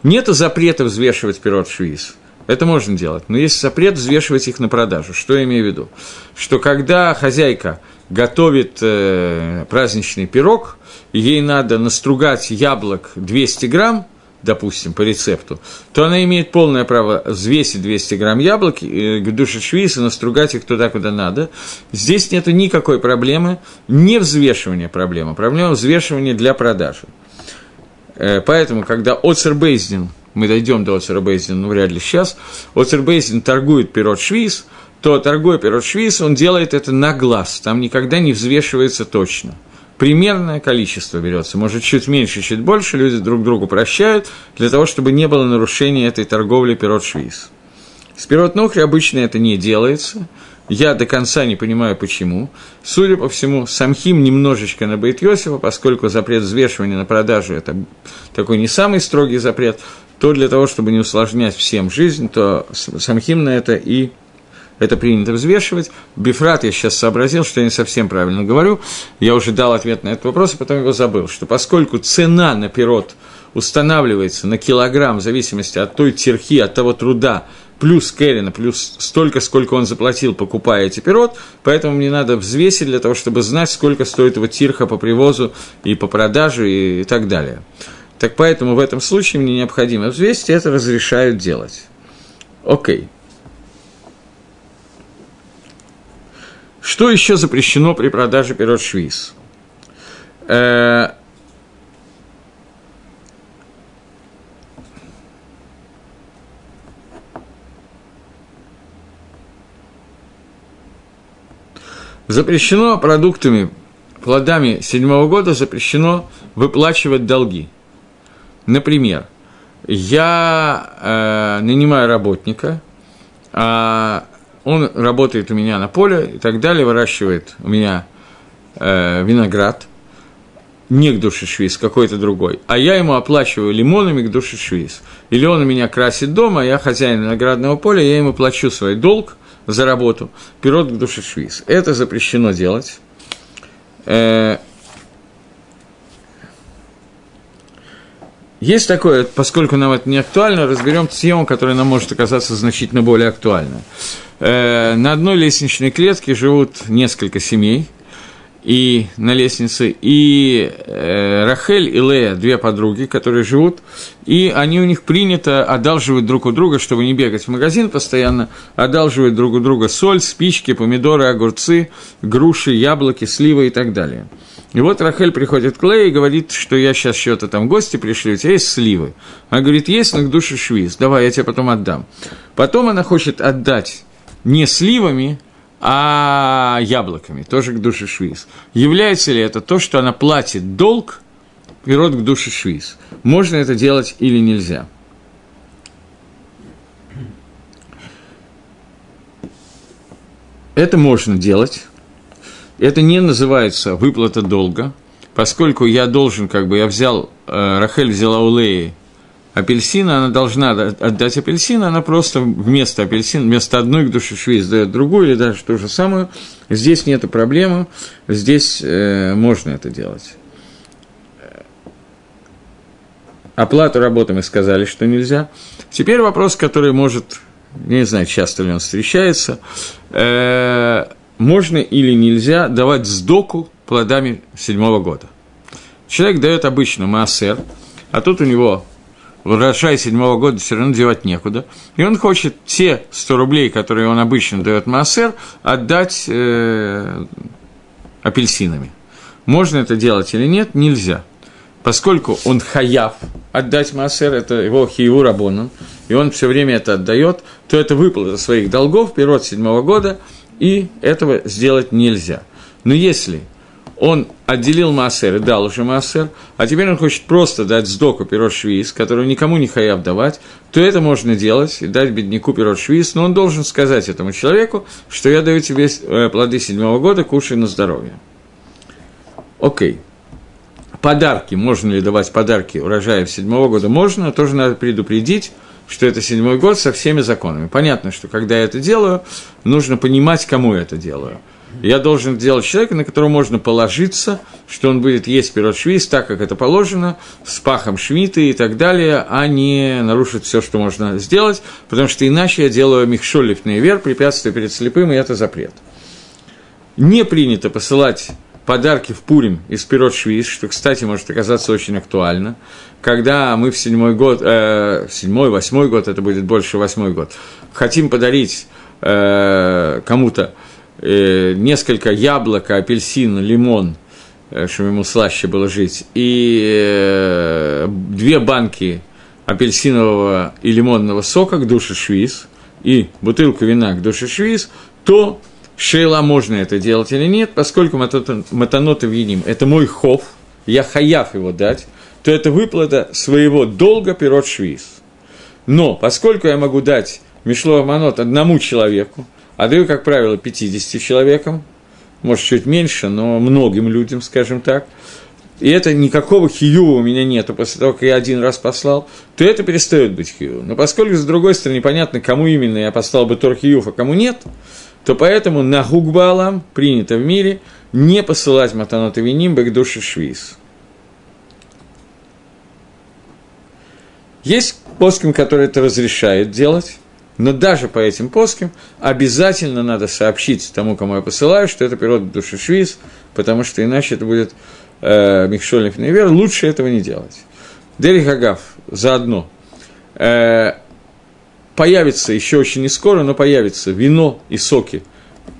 Нет запрета взвешивать пирот швиз – это можно делать. Но есть запрет взвешивать их на продажу. Что я имею в виду? Что когда хозяйка готовит э, праздничный пирог, ей надо настругать яблок 200 грамм, допустим, по рецепту, то она имеет полное право взвесить 200 грамм яблок, э, к душе швейца, настругать их туда, куда надо. Здесь нет никакой проблемы, не взвешивания проблемы, проблема взвешивания для продажи. Э, поэтому, когда Оцербейздин мы дойдем до Оцербейзина, ну, вряд ли сейчас, Оцербейзин торгует пирот швиз, то, торгуя пирот швиз, он делает это на глаз, там никогда не взвешивается точно. Примерное количество берется, может, чуть меньше, чуть больше, люди друг другу прощают, для того, чтобы не было нарушения этой торговли пирот швиз. С пирот нохри обычно это не делается, я до конца не понимаю, почему. Судя по всему, самхим немножечко на Бейт Йосифа, поскольку запрет взвешивания на продажу – это такой не самый строгий запрет, то для того, чтобы не усложнять всем жизнь, то самхим на это и это принято взвешивать. Бифрат я сейчас сообразил, что я не совсем правильно говорю. Я уже дал ответ на этот вопрос, а потом его забыл, что поскольку цена на пирот устанавливается на килограмм в зависимости от той терхи, от того труда, плюс Керрина, плюс столько, сколько он заплатил, покупая эти пирот, поэтому мне надо взвесить для того, чтобы знать, сколько стоит его тирха по привозу и по продаже и, так далее. Так поэтому в этом случае мне необходимо взвесить, и это разрешают делать. Окей. Что еще запрещено при продаже пирот швиз? Э, запрещено продуктами, плодами седьмого года запрещено выплачивать долги. Например, я э, нанимаю работника, а он работает у меня на поле и так далее, выращивает у меня э, виноград, не к душе швиз, какой-то другой, а я ему оплачиваю лимонами к душе швиз. Или он у меня красит дома, а я хозяин виноградного поля, я ему плачу свой долг за работу, пирот к душе швиз. Это запрещено делать. Э, Есть такое, поскольку нам это не актуально, разберем тему, которая нам может оказаться значительно более актуальной. Э, на одной лестничной клетке живут несколько семей, и на лестнице, и э, Рахель и Лея, две подруги, которые живут, и они у них принято одалживать друг у друга, чтобы не бегать в магазин постоянно, одалживать друг у друга соль, спички, помидоры, огурцы, груши, яблоки, сливы и так далее – и вот Рахель приходит к Лее и говорит, что я сейчас что-то там гости пришли, у тебя есть сливы. Она говорит, есть, но к душе швиз, давай, я тебе потом отдам. Потом она хочет отдать не сливами, а яблоками, тоже к душе швиз. Является ли это то, что она платит долг, пирот к душе швиз? Можно это делать или нельзя? Это можно делать, это не называется выплата долга, поскольку я должен, как бы, я взял, э, Рахель взяла у Леи апельсина, она должна отдать апельсин, она просто вместо апельсина, вместо одной к душе швейц дает другую или даже ту же самую. Здесь нет проблемы, здесь э, можно это делать. Оплату работы мы сказали, что нельзя. Теперь вопрос, который может, не знаю, часто ли он встречается, э, можно или нельзя давать сдоку плодами седьмого года. Человек дает обычно массер, а тут у него урожай седьмого года все равно девать некуда, и он хочет те 100 рублей, которые он обычно дает массер, отдать э, апельсинами. Можно это делать или нет, нельзя. Поскольку он хаяв отдать массер, это его хиеву рабонан, и он все время это отдает, то это выплата своих долгов, пирот седьмого года – и этого сделать нельзя. Но если он отделил массер и дал уже массер, а теперь он хочет просто дать сдоку пирот швиз, которого никому не хаяв давать, то это можно делать и дать бедняку пирот швиз, но он должен сказать этому человеку, что я даю тебе э, плоды седьмого года, кушай на здоровье. Окей. Подарки, можно ли давать подарки урожаев седьмого года? Можно, тоже надо предупредить, что это седьмой год со всеми законами. Понятно, что когда я это делаю, нужно понимать, кому я это делаю. Я должен делать человека, на которого можно положиться, что он будет есть пирот швиз так, как это положено, с пахом швиты и так далее, а не нарушить все, что можно сделать, потому что иначе я делаю михшолифный вер, препятствие перед слепым, и это запрет. Не принято посылать подарки в Пурим из пирот швиз, что, кстати, может оказаться очень актуально. Когда мы в седьмой год, э, седьмой, восьмой год, это будет больше восьмой год, хотим подарить э, кому-то несколько яблоко, апельсин, лимон, э, чтобы ему слаще было жить, и э, две банки апельсинового и лимонного сока к душе швиз, и бутылку вина к душе швиз, то Шейла можно это делать или нет, поскольку матанот и виним – это мой хов, я хаяв его дать, то это выплата своего долга пирот швиз. Но поскольку я могу дать Мишло Манот одному человеку, а даю, как правило, 50 человекам, может, чуть меньше, но многим людям, скажем так, и это никакого хиюва у меня нету после того, как я один раз послал, то это перестает быть хиюв. Но поскольку, с другой стороны, непонятно, кому именно я послал бы тор хиюв, а кому нет – то поэтому на гугбалам принято в мире не посылать матанот и виним к душе швиз. Есть поским, который это разрешает делать, но даже по этим поским обязательно надо сообщить тому, кому я посылаю, что это пирот души швиз, потому что иначе это будет э, Михшольник Невер, лучше этого не делать. Дерих Агав заодно. Э, появится еще очень не скоро, но появится вино и соки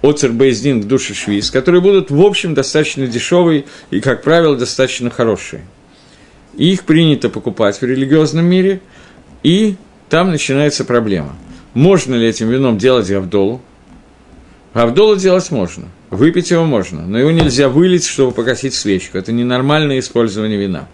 Оцер Бейздин к душе швиз, которые будут, в общем, достаточно дешевые и, как правило, достаточно хорошие. И их принято покупать в религиозном мире, и там начинается проблема. Можно ли этим вином делать гавдолу? Гавдолу делать можно, выпить его можно, но его нельзя вылить, чтобы погасить свечку. Это ненормальное использование вина.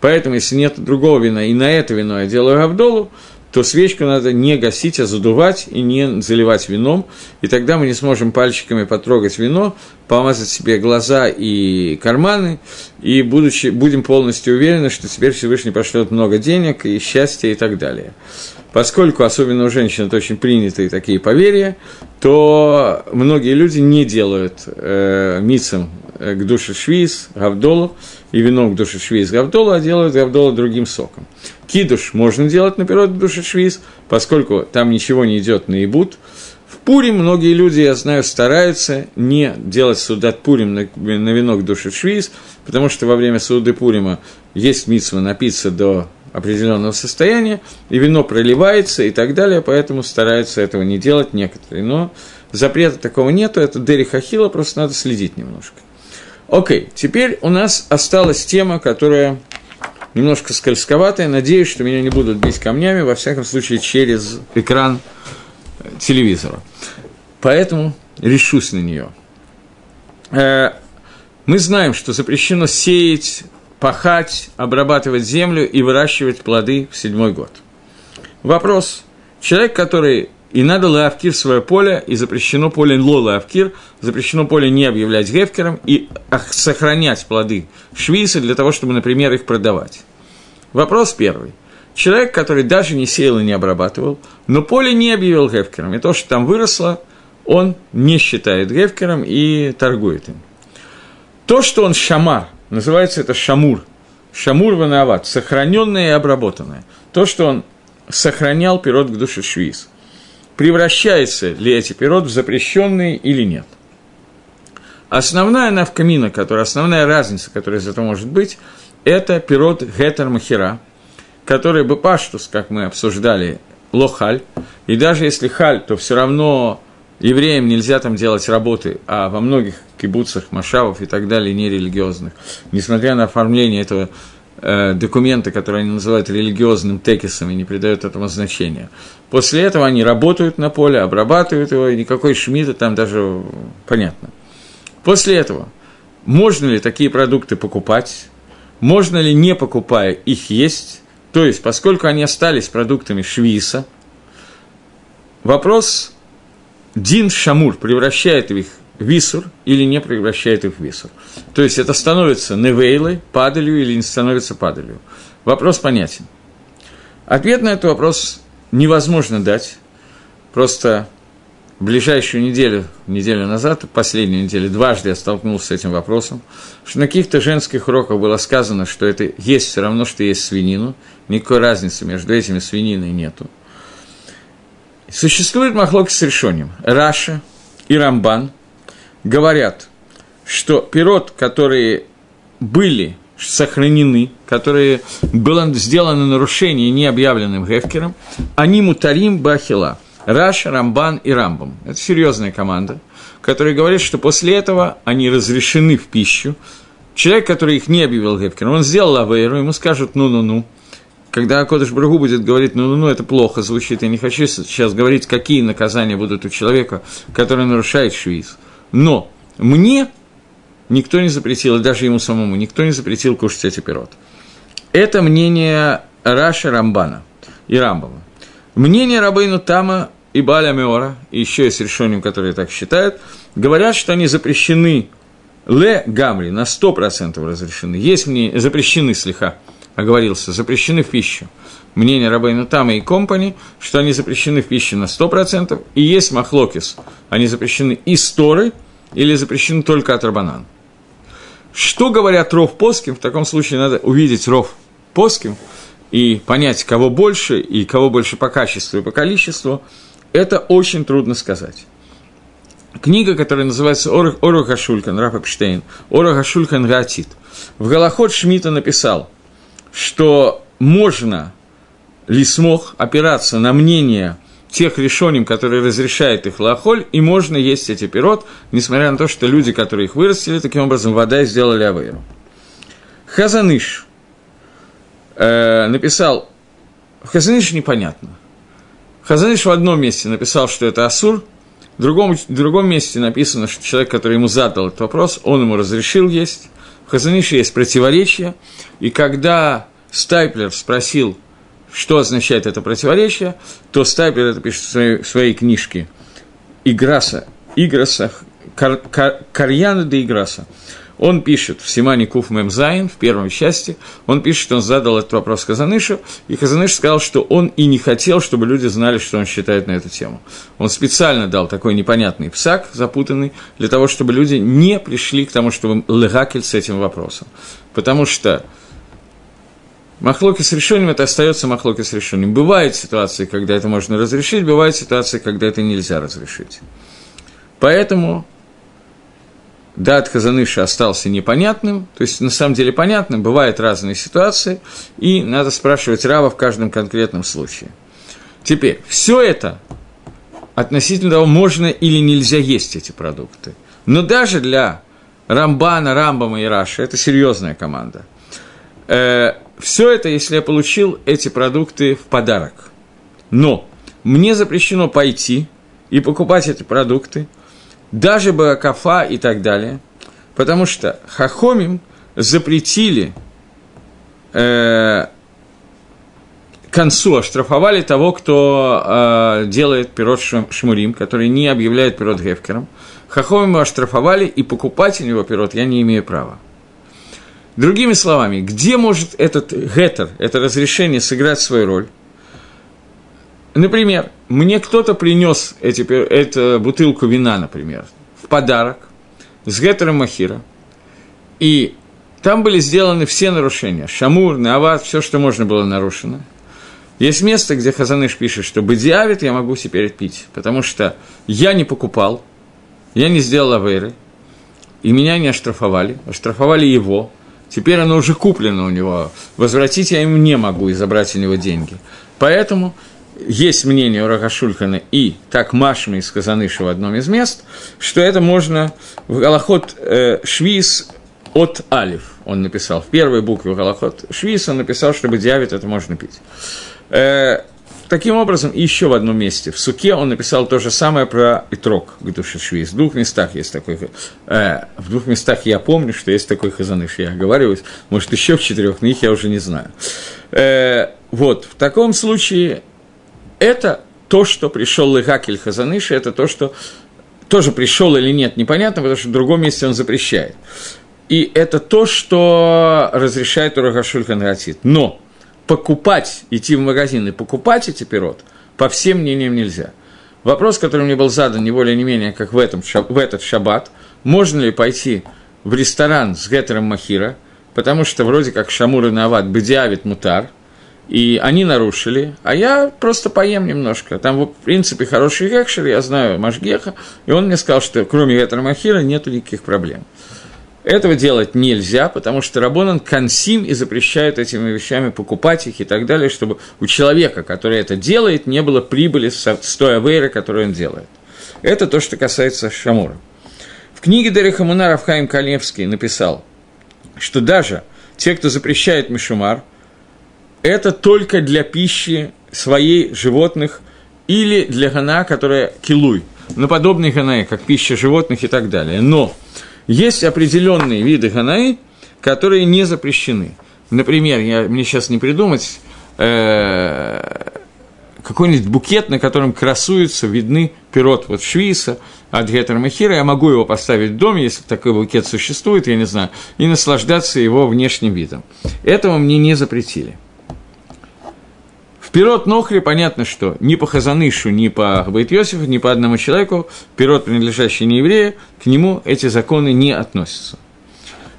Поэтому, если нет другого вина, и на это вино я делаю гавдолу, то свечку надо не гасить, а задувать и не заливать вином, и тогда мы не сможем пальчиками потрогать вино, помазать себе глаза и карманы, и будучи, будем полностью уверены, что теперь Всевышний пошлет много денег и счастья и так далее. Поскольку, особенно у женщин, это очень принятые такие поверья, то многие люди не делают э, мицам э, к душе швиз, гавдолу, и вином к душе швиз гавдолу, а делают гавдолу другим соком. Кидуш можно делать наперед к душе швиз, поскольку там ничего не идет на ибут. В Пурим многие люди, я знаю, стараются не делать судат Пурим на, на к душе швиз, потому что во время суды Пурима есть митсва напиться до определенного состояния, и вино проливается и так далее, поэтому стараются этого не делать некоторые. Но запрета такого нету, это Дери Хахила, просто надо следить немножко. Окей, теперь у нас осталась тема, которая немножко скользковатая. Надеюсь, что меня не будут бить камнями, во всяком случае, через экран телевизора. Поэтому решусь на нее. Э, мы знаем, что запрещено сеять пахать, обрабатывать землю и выращивать плоды в седьмой год. Вопрос. Человек, который и надо лавкир свое поле, и запрещено поле ло лавкир, запрещено поле не объявлять гефкером и сохранять плоды швисы для того, чтобы, например, их продавать. Вопрос первый. Человек, который даже не сеял и не обрабатывал, но поле не объявил гефкером, и то, что там выросло, он не считает гефкером и торгует им. То, что он шамар, Называется это шамур. Шамур ванават, сохраненное и обработанное. То, что он сохранял пирот к душе швиз. Превращается ли эти пирот в запрещенные или нет? Основная навкамина, которая, основная разница, которая из этого может быть, это пирот гетер махера, который бы паштус, как мы обсуждали, лохаль. И даже если халь, то все равно евреям нельзя там делать работы, а во многих кибуцах, машавов и так далее, нерелигиозных, несмотря на оформление этого э, документа, который они называют религиозным текисом и не придают этому значения. После этого они работают на поле, обрабатывают его, и никакой шмида там даже понятно. После этого, можно ли такие продукты покупать, можно ли, не покупая, их есть, то есть, поскольку они остались продуктами швиса, вопрос Дин Шамур превращает их в висур или не превращает их в висур. То есть это становится невейлой, падалью или не становится падалью. Вопрос понятен. Ответ на этот вопрос невозможно дать. Просто ближайшую неделю, неделю назад, последнюю неделю, дважды я столкнулся с этим вопросом, что на каких-то женских уроках было сказано, что это есть все равно, что есть свинину, никакой разницы между этими свининой нету. Существует махлок с решением. Раша и Рамбан говорят, что пирот, которые были сохранены, которые было сделано нарушение необъявленным Гефкером, они мутарим бахила. Раша, Рамбан и Рамбам. Это серьезная команда, которая говорит, что после этого они разрешены в пищу. Человек, который их не объявил Гефкером, он сделал авейру, ему скажут «ну-ну-ну», когда Кодыш Брагу будет говорить, ну, ну, ну, это плохо звучит, я не хочу сейчас говорить, какие наказания будут у человека, который нарушает швиз. Но мне никто не запретил, и даже ему самому, никто не запретил кушать эти пирот. Это мнение Раша Рамбана и Рамбова. Мнение Рабейну Тама и Баля Меора, и еще есть решением, которые так считают, говорят, что они запрещены Ле Гамри, на 100% разрешены. Есть мне запрещены слегка оговорился, запрещены в пищу. Мнение Рабейна Тама и Компани, что они запрещены в пищу на 100%, и есть махлокис, они запрещены из Торы или запрещены только от Рабанан. Что говорят Ров Поским, в таком случае надо увидеть Ров Поским и понять, кого больше, и кого больше по качеству и по количеству, это очень трудно сказать. Книга, которая называется Орух Хашулькан, Раф Эпштейн, Орух Хашулькан Гаатит. В Галахот Шмита написал – что можно ли смог опираться на мнение тех решением, которые разрешают их лахоль, и можно есть эти пирот, несмотря на то, что люди, которые их вырастили, таким образом вода сделали авейру. Хазаныш э, написал, Хазаныш непонятно. Хазаныш в одном месте написал, что это Асур, в другом, в другом месте написано, что человек, который ему задал этот вопрос, он ему разрешил есть. В есть противоречие, и когда Стайплер спросил, что означает это противоречие, то Стайплер это пишет в своей, в своей книжке «Играса», «Играса», Кар, Кар, «Карьяна де Играса», он пишет в Симане Куф Мемзайн, в первом части, он пишет, он задал этот вопрос Казанышу, и Казаныш сказал, что он и не хотел, чтобы люди знали, что он считает на эту тему. Он специально дал такой непонятный псак, запутанный, для того, чтобы люди не пришли к тому, чтобы легакель с этим вопросом. Потому что Махлоки с решением это остается махлоки с решением. Бывают ситуации, когда это можно разрешить, бывают ситуации, когда это нельзя разрешить. Поэтому дат Хазаныша остался непонятным, то есть на самом деле понятным, бывают разные ситуации, и надо спрашивать Рава в каждом конкретном случае. Теперь, все это относительно того, можно или нельзя есть эти продукты. Но даже для Рамбана, Рамбама и Раши это серьезная команда. Э, все это, если я получил эти продукты в подарок. Но мне запрещено пойти и покупать эти продукты – даже Баракафа и так далее, потому что Хахомим запретили э, концу, оштрафовали того, кто э, делает пирот шмурим, который не объявляет пирот гефкером. Хахомим оштрафовали, и покупать у него пирот я не имею права. Другими словами, где может этот гетер, это разрешение сыграть свою роль? Например, мне кто-то принес эту бутылку вина, например, в подарок с гетером Махира, и там были сделаны все нарушения. Шамур, Нават, все, что можно было нарушено. Есть место, где Хазаныш пишет, что бедиавит я могу теперь пить, потому что я не покупал, я не сделал авейры, и меня не оштрафовали, оштрафовали его, теперь оно уже куплено у него, возвратить я ему не могу и забрать у него деньги. Поэтому есть мнение у Рахашульхана и так Машма из Казаныша в одном из мест, что это можно в Галахот э, Швиз от Алиф, он написал, в первой букве Галахот Швиз он написал, чтобы диавит это можно пить. Э, таким образом, еще в одном месте, в Суке он написал то же самое про Итрок, Гдуши Швиз. В двух местах есть такой, э, в двух местах я помню, что есть такой Хазаныш, я оговариваюсь, может, еще в четырех, но их я уже не знаю. Э, вот, в таком случае это то, что пришел Лыгакель Хазаныши, это то, что тоже пришел или нет, непонятно, потому что в другом месте он запрещает. И это то, что разрешает Урагашульхан Ратит. Но покупать, идти в магазин и покупать эти пирот, по всем мнениям нельзя. Вопрос, который мне был задан не более не менее, как в, этом, в этот шаббат, можно ли пойти в ресторан с Гетером Махира, потому что вроде как Шамур и Нават бедиавит мутар – и они нарушили, а я просто поем немножко. Там, в принципе, хороший гекшер, я знаю Машгеха, и он мне сказал, что кроме этого махира нету никаких проблем. Этого делать нельзя, потому что Рабонан консим и запрещает этими вещами покупать их и так далее, чтобы у человека, который это делает, не было прибыли с той авейры, которую он делает. Это то, что касается Шамура. В книге Дереха Мунара Хаим Калевский написал, что даже те, кто запрещает Мишумар – это только для пищи своей животных или для гана, которая килуй, на подобные ганаи, как пища животных и так далее. Но есть определенные виды ганаи, которые не запрещены. Например, я, мне сейчас не придумать, э, какой-нибудь букет, на котором красуются, видны пирот вот швиса от Гетер Махира, я могу его поставить в доме, если такой букет существует, я не знаю, и наслаждаться его внешним видом. Этого мне не запретили. Пирот Нохри, понятно, что ни по Хазанышу, ни по Бейт Йосифу, ни по одному человеку, пирот, принадлежащий не еврею, к нему эти законы не относятся.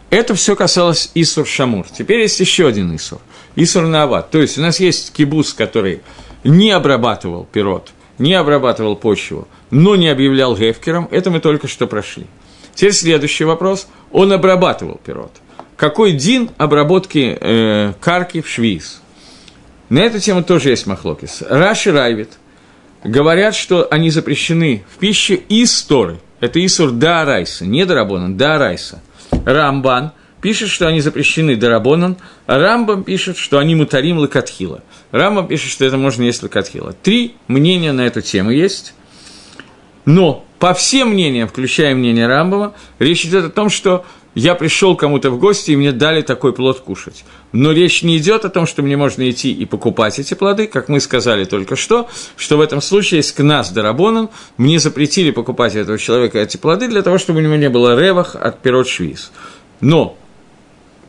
Это все касалось Исур Шамур. Теперь есть еще один Исур. Исур Наават. То есть у нас есть кибус, который не обрабатывал пирот, не обрабатывал почву, но не объявлял гефкером. Это мы только что прошли. Теперь следующий вопрос. Он обрабатывал пирот. Какой дин обработки э, карки в швиз? На эту тему тоже есть махлокис. Раши Райвит говорят, что они запрещены в пище из Торы. Это Исур Даарайса, не Дарабонан, Даарайса. Рамбан пишет, что они запрещены Дарабонан, а Рамбам пишет, что они мутарим лакатхила. Рамбам пишет, что это можно есть лакатхила. Три мнения на эту тему есть. Но по всем мнениям, включая мнение Рамбова, речь идет о том, что я пришел кому-то в гости, и мне дали такой плод кушать. Но речь не идет о том, что мне можно идти и покупать эти плоды, как мы сказали только что, что в этом случае есть кнас дарабонан, мне запретили покупать этого человека эти плоды для того, чтобы у него не было ревах от пирот швиз. Но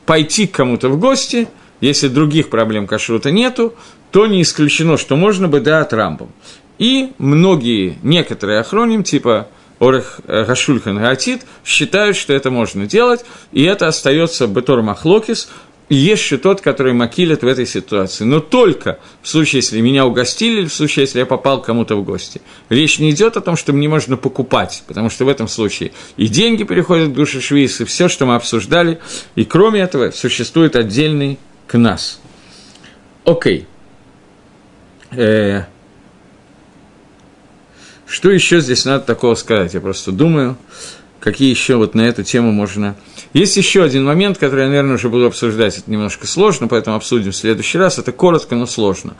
пойти к кому-то в гости, если других проблем кашрута нету, то не исключено, что можно бы да от рамбом. И многие, некоторые охроним, типа Орех Гашульхан Гатит, считают, что это можно делать, и это остается Бетор Махлокис, есть еще тот, который макилит в этой ситуации. Но только в случае, если меня угостили, или в случае, если я попал кому-то в гости. Речь не идет о том, что мне можно покупать, потому что в этом случае и деньги переходят к душе швейц, и все, что мы обсуждали, и кроме этого существует отдельный кнас. Окей. Э, что еще здесь надо такого сказать? Я просто думаю, какие еще вот на эту тему можно... Есть еще один момент, который я, наверное, уже буду обсуждать. Это немножко сложно, поэтому обсудим в следующий раз. Это коротко, но сложно.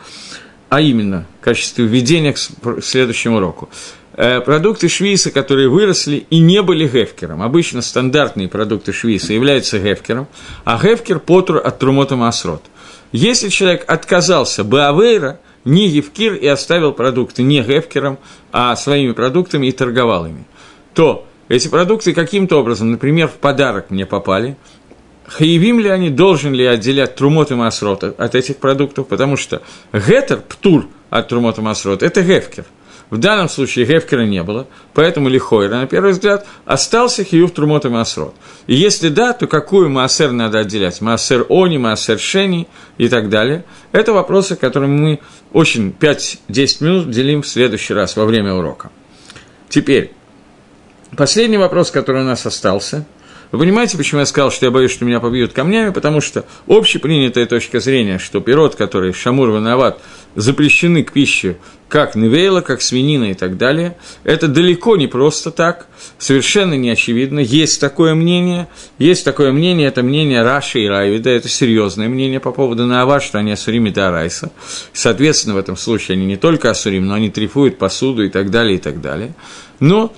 А именно, в качестве введения к следующему уроку. Э, продукты швейса, которые выросли и не были гефкером. Обычно стандартные продукты швейса являются гефкером, а гефкер – потур от трумота масрот. Если человек отказался бы авейра, не Евкир и оставил продукты не Гефкером, а своими продуктами и торговал ими, то эти продукты каким-то образом, например, в подарок мне попали, Хаевим ли они, должен ли отделять трумот и масрот от этих продуктов, потому что гетер, птур от трумот и масрот, это гефкер – в данном случае Гефкера не было, поэтому Лихойра, на первый взгляд, остался Хиюв Трумот и Маасрот. И если да, то какую Маасер надо отделять? Маасер Они, Маасер Шени и так далее. Это вопросы, которые мы очень 5-10 минут делим в следующий раз во время урока. Теперь, последний вопрос, который у нас остался – вы понимаете, почему я сказал, что я боюсь, что меня побьют камнями? Потому что общепринятая точка зрения, что пирот, который шамур виноват, запрещены к пище, как невейла, как свинина и так далее, это далеко не просто так, совершенно не очевидно. Есть такое мнение, есть такое мнение, это мнение Раши и Райвида, это серьезное мнение по поводу Наава, что они асурим и Дарайса. Соответственно, в этом случае они не только асурим, но они трифуют посуду и так далее, и так далее. Но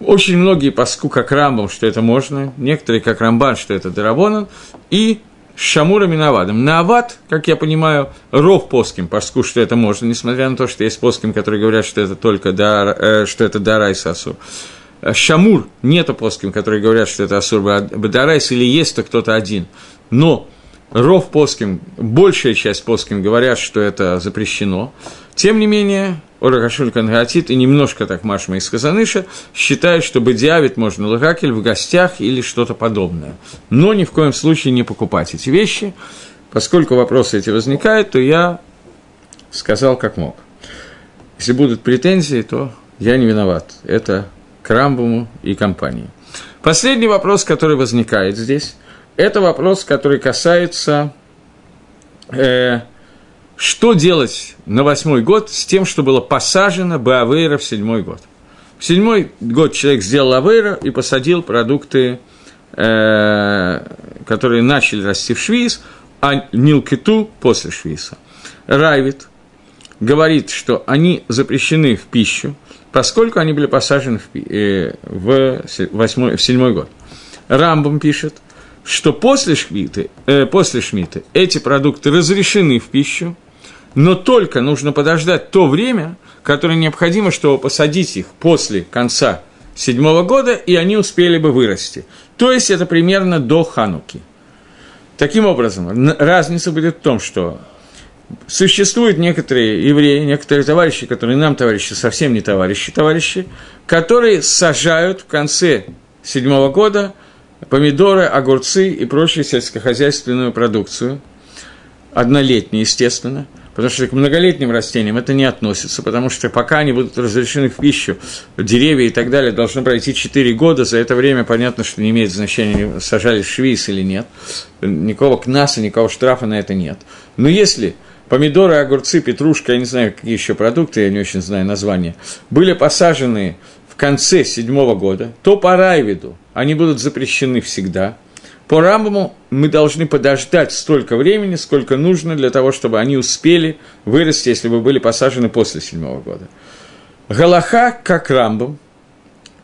очень многие паску как Рамбам, что это можно, некоторые как Рамбан, что это Дарабонан, и Шамуром и Навадом. Навад, как я понимаю, ров плоским паску, что это можно, несмотря на то, что есть плоским, которые говорят, что это только дар, э, что это Дарайс Асур. Шамур нету плоским, которые говорят, что это Асур Бадарайс, или есть то кто-то один. Но ров плоским, большая часть плоским говорят, что это запрещено. Тем не менее, Орахашуль Кангатит и немножко так Машма из Казаныша считают, что бедиавит можно лагакель в гостях или что-то подобное. Но ни в коем случае не покупать эти вещи. Поскольку вопросы эти возникают, то я сказал как мог. Если будут претензии, то я не виноват. Это к Рамбуму и компании. Последний вопрос, который возникает здесь, это вопрос, который касается э, что делать на восьмой год с тем, что было посажено Баавейра в седьмой год? В седьмой год человек сделал Авейра и посадил продукты, э, которые начали расти в Швиз, а Нилкиту после Швиса. Райвит говорит, что они запрещены в пищу, поскольку они были посажены в, э, в, восьмой, в седьмой год. Рамбом пишет, что после Шмиты, э, после Шмиты эти продукты разрешены в пищу, но только нужно подождать то время, которое необходимо, чтобы посадить их после конца седьмого года, и они успели бы вырасти. То есть это примерно до Хануки. Таким образом, разница будет в том, что существуют некоторые евреи, некоторые товарищи, которые нам товарищи, совсем не товарищи, товарищи, которые сажают в конце седьмого года помидоры, огурцы и прочую сельскохозяйственную продукцию, однолетнюю, естественно – Потому что к многолетним растениям это не относится, потому что пока они будут разрешены в пищу, деревья и так далее, должно пройти 4 года. За это время понятно, что не имеет значения, сажали швейц или нет. Никакого кнаса, никакого штрафа на это нет. Но если помидоры, огурцы, петрушка, я не знаю, какие еще продукты, я не очень знаю названия, были посажены конце седьмого года, то по Райвиду они будут запрещены всегда. По Рамбаму мы должны подождать столько времени, сколько нужно для того, чтобы они успели вырасти, если бы были посажены после седьмого года. Галаха как Рамбам,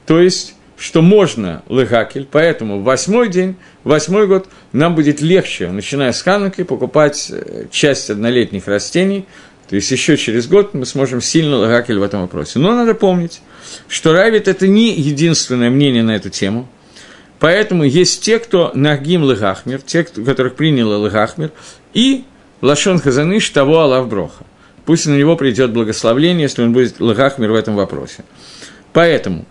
то есть что можно лыгакель, поэтому в восьмой день, восьмой год нам будет легче, начиная с Хануки, покупать э, часть однолетних растений, то есть еще через год мы сможем сильно лыгакель в этом вопросе. Но надо помнить, что Равит – это не единственное мнение на эту тему, поэтому есть те, кто нагим лыгахмир, те, кто, которых принял лыгахмир, и Лашон Хазаныш того Аллах Броха. Пусть на него придет благословление, если он будет лыгахмир в этом вопросе. Поэтому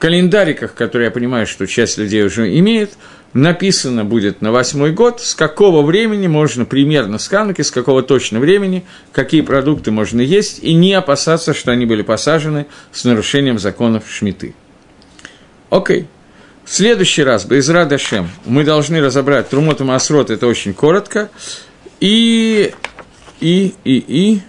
календариках, которые я понимаю, что часть людей уже имеет, написано будет на восьмой год, с какого времени можно примерно с Хануки, с какого точно времени, какие продукты можно есть, и не опасаться, что они были посажены с нарушением законов Шмиты. Окей. В следующий раз, Безра Дашем, мы должны разобрать Трумот и Масрот, это очень коротко, и, и, и, и,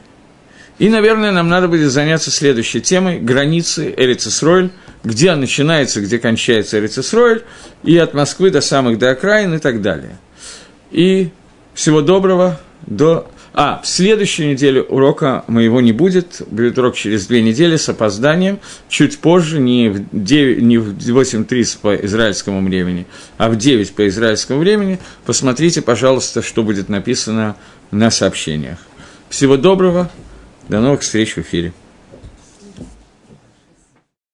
и, наверное, нам надо будет заняться следующей темой – границы Эрицесройль, где начинается, где кончается Эрицесройль, и от Москвы до самых до окраин и так далее. И всего доброго до... А, в следующей неделе урока моего не будет, будет урок через две недели с опозданием, чуть позже, не в, 9, не в 8.30 по израильскому времени, а в 9 по израильскому времени. Посмотрите, пожалуйста, что будет написано на сообщениях. Всего доброго! До новых встреч в эфире.